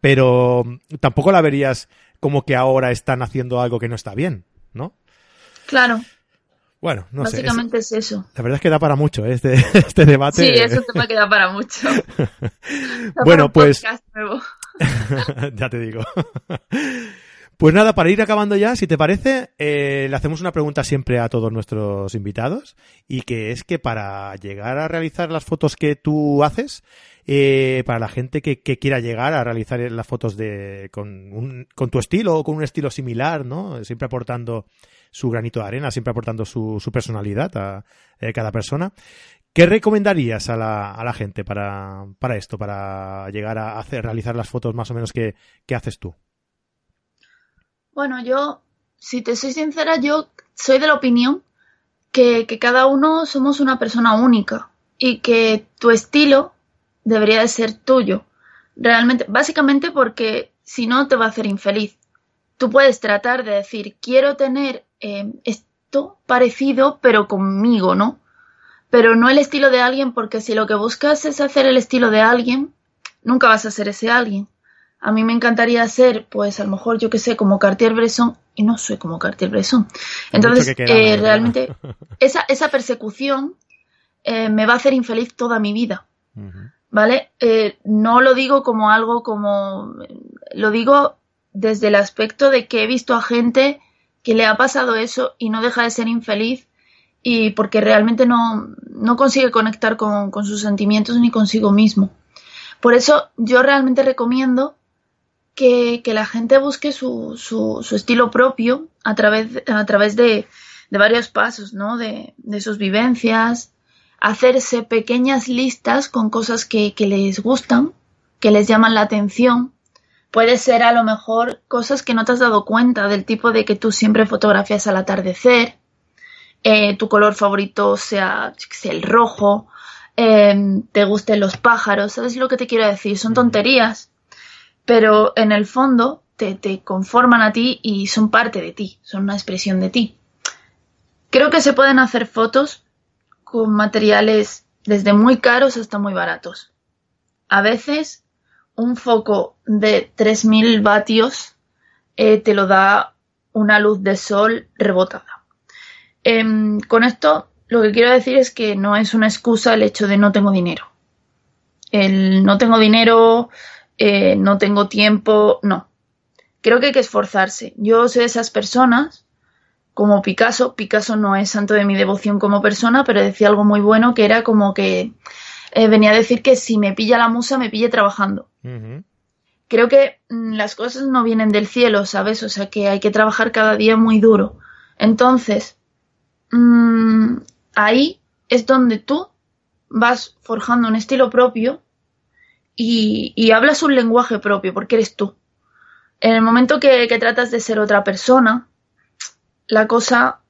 S1: pero tampoco la verías como que ahora están haciendo algo que no está bien, ¿no?
S2: claro,
S1: Bueno, no sé. es-
S2: básicamente es, eso.
S1: la verdad es que da para mucho ¿eh? este, este debate.
S2: Sí, eso te me queda para mucho. Da
S1: Bueno,
S2: para un
S1: pues-
S2: nuevo.
S1: ya te digo. Pues nada, para ir acabando ya, si te parece, eh, le hacemos una pregunta siempre a todos nuestros invitados y que es que para llegar a realizar las fotos que tú haces, eh, para la gente que, que quiera llegar a realizar las fotos de con, un- con tu estilo o con un estilo similar, ¿no? Siempre aportando su granito de arena, siempre aportando su, su personalidad a eh, cada persona. ¿Qué recomendarías a la, a la gente para, para esto, para llegar a hacer, realizar las fotos más o menos que, haces tú?
S2: Bueno, yo, si te soy sincera, yo soy de la opinión que, que cada uno somos una persona única y que tu estilo debería de ser tuyo. Realmente, básicamente porque si no te va a hacer infeliz. Tú puedes tratar de decir, quiero tener eh, esto parecido, pero conmigo, ¿no? pero no el estilo de alguien, porque si lo que buscas es hacer el estilo de alguien, nunca vas a ser ese alguien. A mí me encantaría ser, pues a lo mejor, yo que sé, como Cartier-Bresson, y no soy como Cartier-Bresson. Entonces, eh, realmente, esa, esa persecución eh, me va a hacer infeliz toda mi vida. ¿Vale? Eh, no lo digo como algo como. Lo digo desde el aspecto de que he visto a gente que le ha pasado eso y no deja de ser infeliz y porque realmente no, no consigue conectar con, con, sus sentimientos ni consigo mismo. Por eso yo realmente recomiendo que, que la gente busque su, su, su, estilo propio a través, a través de, de varios pasos, ¿no? De, de, sus vivencias, hacerse pequeñas listas con cosas que, que les gustan, que les llaman la atención. Puede ser a lo mejor cosas que no te has dado cuenta, del tipo de que tú siempre fotografías al atardecer, eh, tu color favorito sea, sea el rojo, eh, te gusten los pájaros, ¿sabes lo que te quiero decir? Son tonterías, pero en el fondo te, te conforman a ti y son parte de ti, son una expresión de ti. Creo que se pueden hacer fotos con materiales desde muy caros hasta muy baratos. A veces un foco de 3000 vatios eh, te lo da una luz de sol rebotada. Eh, con esto lo que quiero decir es que no es una excusa el hecho de no tengo dinero. El no tengo dinero, eh, no tengo tiempo, no. Creo que hay que esforzarse. Yo soy de esas personas, como Picasso, Picasso no es santo de mi devoción como persona, pero decía algo muy bueno que era como que eh, venía a decir que si me pilla la musa, me pille trabajando. Uh -huh. Creo que mm, las cosas no vienen del cielo, ¿sabes? O sea que hay que trabajar cada día muy duro. Entonces, mmm, ahí es donde tú vas forjando un estilo propio y, y, hablas un lenguaje propio, porque eres tú. En el momento que, que, tratas de ser otra persona, la cosa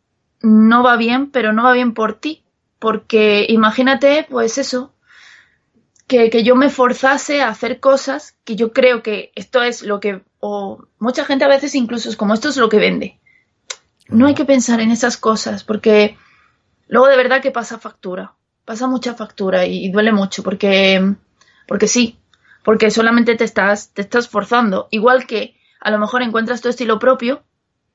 S2: no va bien, pero no va bien por ti. Porque imagínate, pues eso, que, que yo me forzase a hacer cosas que yo creo que esto es lo que, o mucha gente a veces incluso es como esto es lo que vende. No hay que pensar en esas cosas, porque Luego de verdad que pasa factura, pasa mucha factura y, y, duele mucho porque, porque sí, porque solamente te estás, te estás forzando. Igual que a lo mejor encuentras tu estilo propio,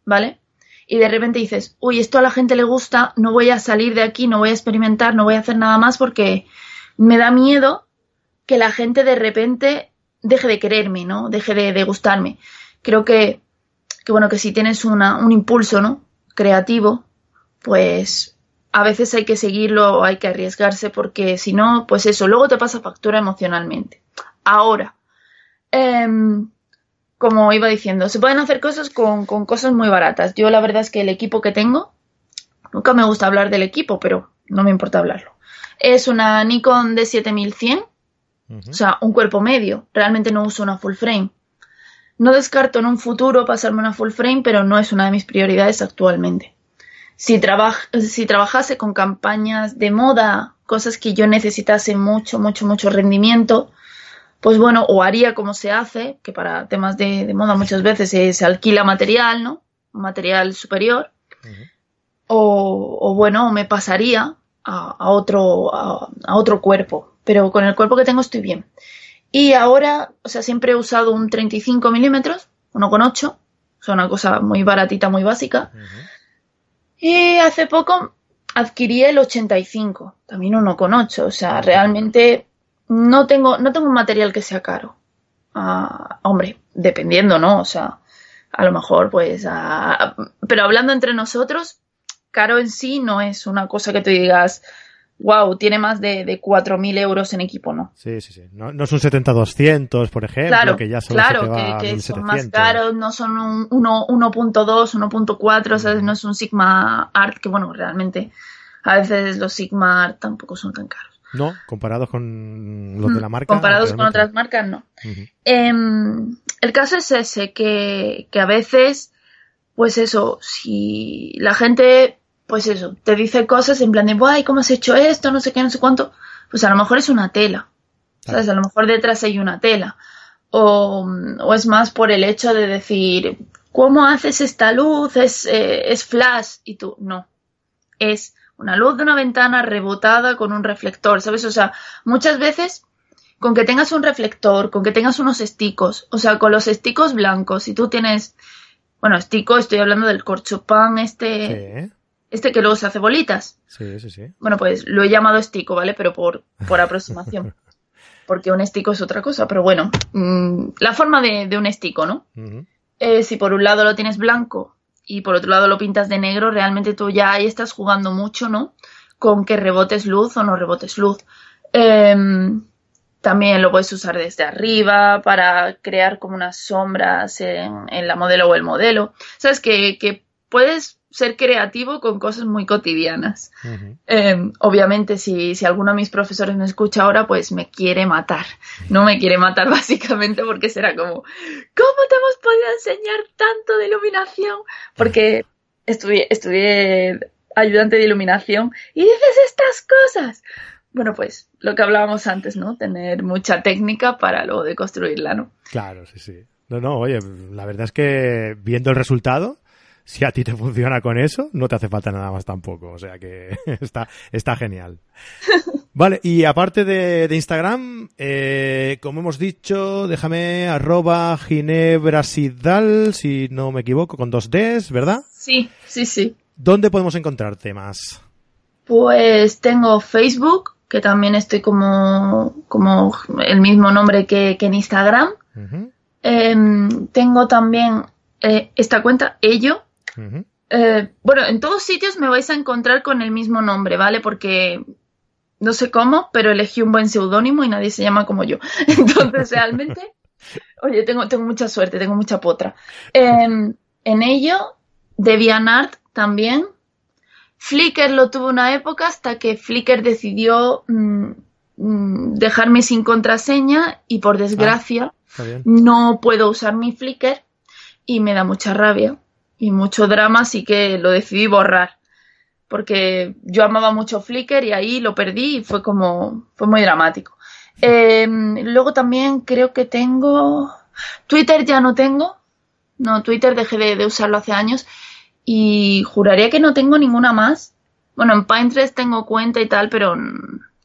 S2: ¿vale? Y de repente dices, uy, esto a la gente le gusta, no voy a salir de aquí, no voy a experimentar, no voy a hacer nada más porque me da miedo que la gente de repente deje de quererme, ¿no? Deje de, gustarme. Creo que, que, bueno, que si tienes una, un impulso, ¿no? Creativo, pues a veces hay que seguirlo, hay que arriesgarse porque si no, pues eso, luego te pasa factura emocionalmente. Ahora, eh, como iba diciendo, se pueden hacer cosas con, con, cosas muy baratas. Yo la verdad es que el equipo que tengo, nunca me gusta hablar del equipo, pero no me importa hablarlo. Es una Nikon D7100, uh -huh. o sea, un cuerpo medio. Realmente no uso una full frame. No descarto en un futuro pasarme una full frame, pero no es una de mis prioridades actualmente si, traba, si trabajase con campañas de moda, cosas que yo necesitase mucho, mucho, mucho rendimiento, pues bueno, o haría como se hace, que para temas de, de moda muchas veces se, se, alquila material, ¿no? Material superior. Uh -huh. o, o, bueno, me pasaría a, a otro, a, a, otro cuerpo. Pero con el cuerpo que tengo estoy bien. Y ahora, o sea, siempre he usado un 35 milímetros, uno con 8, o sea, una cosa muy baratita, muy básica. Uh -huh y hace poco adquirí el 85, también uno con 8. O sea, realmente no tengo, no tengo un material que sea caro. Ah, hombre, dependiendo, ¿no? O sea, a lo mejor, pues. Ah, pero hablando entre nosotros, caro en sí no es una cosa que tú digas, wow, tiene más de, de 4.000 euros en equipo, ¿no?
S1: Sí, sí, sí. No, no es un 70-200, por ejemplo,
S2: claro,
S1: que ya solo
S2: claro,
S1: se te
S2: va que, que son más caros, no son un 1.2, 1.4, o sea, no es un Sigma Art, que bueno, realmente a veces los Sigma Art tampoco son tan caros.
S1: No, comparados con los de la marca.
S2: Comparados con otras marcas, no. Uh -huh. eh, el caso es ese, que, que a veces, pues eso, si la gente pues eso, te dice cosas en plan de, guay, ¿cómo has hecho esto? No sé qué, no sé cuánto. Pues a lo mejor es una tela. ¿Sabes? A lo mejor detrás hay una tela. O, o es más por el hecho de decir, ¿cómo haces esta luz? Es, eh, es flash. Y tú, no. Es una luz de una ventana rebotada con un reflector, ¿sabes? O sea, muchas veces con que tengas un reflector, con que tengas unos esticos, o sea, con los esticos blancos, si tú tienes, bueno, estico, estoy hablando del corchopán este, este que luego se hace bolitas.
S1: Sí, sí, sí.
S2: Bueno, pues lo he llamado estico, ¿vale? Pero por, por aproximación. Porque un estico es otra cosa, pero bueno, mm, la forma de, un estico, ¿no? Eh, si por un lado lo tienes blanco y por otro lado lo pintas de negro, realmente tú ya ahí estás jugando mucho, ¿no? Con que rebotes luz o no rebotes luz. Em, también lo puedes usar desde arriba para crear como unas sombras en, la modelo o el modelo. Sabes que, que puedes ser creativo con cosas muy cotidianas. Em, obviamente, si, si, alguno de mis profesores me escucha ahora, pues me quiere matar. No me quiere matar básicamente porque será como, ¿cómo te hemos podido enseñar tanto de iluminación? Porque estudié, estudié ayudante de iluminación y dices estas cosas. Bueno, pues lo que hablábamos antes, ¿no? Tener mucha técnica para luego de construirla, ¿no?
S1: Claro, sí, sí. No, no, oye, la verdad es que viendo el resultado, si a ti te funciona con eso, no te hace falta nada más tampoco. O sea que está, está genial. Vale, y aparte de, Instagram, eh, como hemos dicho, déjame arroba ginebrasidal, si no me equivoco, con dos Ds, ¿verdad?
S2: Sí, sí, sí.
S1: ¿Dónde podemos encontrarte más?
S2: Pues tengo Facebook, que también estoy como, como el mismo nombre que, en Instagram. Em, tengo también eh, esta cuenta, ello. Eh, bueno, en todos sitios me vais a encontrar con el mismo nombre, ¿vale? Porque no sé cómo, pero elegí un buen seudónimo y nadie se llama como yo. Entonces, realmente, oye, tengo, tengo mucha suerte, tengo mucha potra. Em, en ello, DeviantArt también, Flickr lo tuvo una época hasta que Flickr decidió mm, mm, dejarme sin contraseña y por desgracia ah, no puedo usar mi Flickr y me da mucha rabia y mucho drama, así que lo decidí borrar. Porque yo amaba mucho Flickr y ahí lo perdí y fue como, fue muy dramático. Em, luego también creo que tengo, Twitter ya no tengo, no, Twitter dejé de usarlo hace años y juraría que no tengo ninguna más. Bueno, en Pinterest tengo cuenta y tal, pero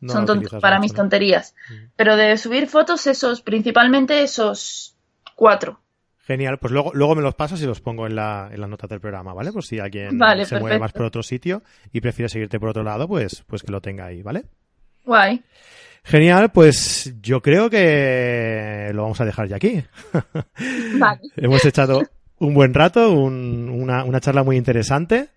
S2: son para mis tonterías. Pero de subir fotos, esos, principalmente esos cuatro.
S1: Genial, pues luego, luego me los pasas y los pongo en la, en la nota del programa, ¿vale? Por si alguien se mueve más por otro sitio y prefiere seguirte por otro lado, pues, pues que lo tenga ahí, ¿vale?
S2: Guay.
S1: Genial, pues yo creo que lo vamos a dejar ya aquí. Vale. Hemos echado un buen rato, una, una, charla muy interesante.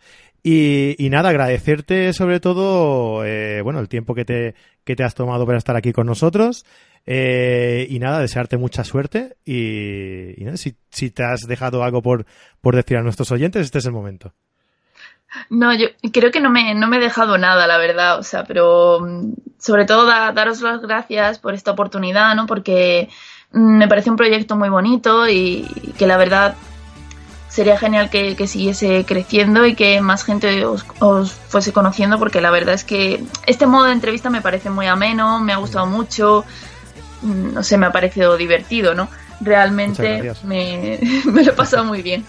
S1: Y, y, nada, agradecerte sobre todo, eh, bueno, el tiempo que te, que te has tomado para estar aquí con nosotros. Eh, y nada, desearte mucha suerte. Y, y si, si, te has dejado algo por, por decir a nuestros oyentes, este es el momento.
S2: No, yo creo que no me, no me he dejado nada, la verdad. O sea, pero mm, sobre todo daros las gracias por esta oportunidad, ¿no? Porque mm, me parece un proyecto muy bonito y que la verdad sería genial que, siguiese creciendo y que más gente os, fuese conociendo porque la verdad es que este modo de entrevista me parece muy ameno, me ha gustado mucho, no sé, me ha parecido divertido, ¿no? Realmente me, lo he pasado muy bien.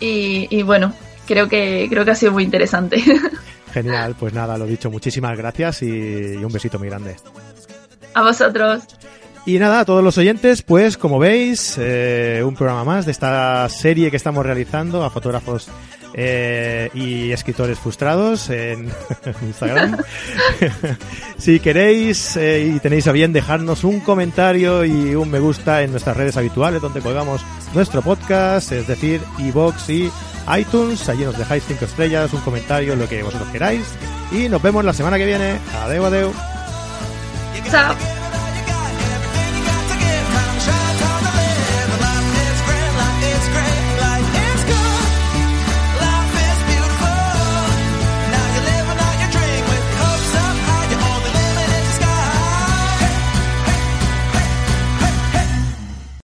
S2: Y, bueno, creo que, creo que ha sido muy interesante.
S1: Genial, pues nada, lo dicho, muchísimas gracias y un besito muy grande.
S2: A vosotros.
S1: Y nada, a todos los oyentes, pues como veis, eh, un programa más de esta serie que estamos realizando a fotógrafos eh, y escritores frustrados en Instagram. si queréis eh, y tenéis a bien dejarnos un comentario y un me gusta en nuestras redes habituales donde colgamos nuestro podcast, es decir, iBox y iTunes, allí nos dejáis cinco estrellas, un comentario, lo que vosotros queráis. Y nos vemos la semana que viene. Adeu, adeu.
S2: Chao.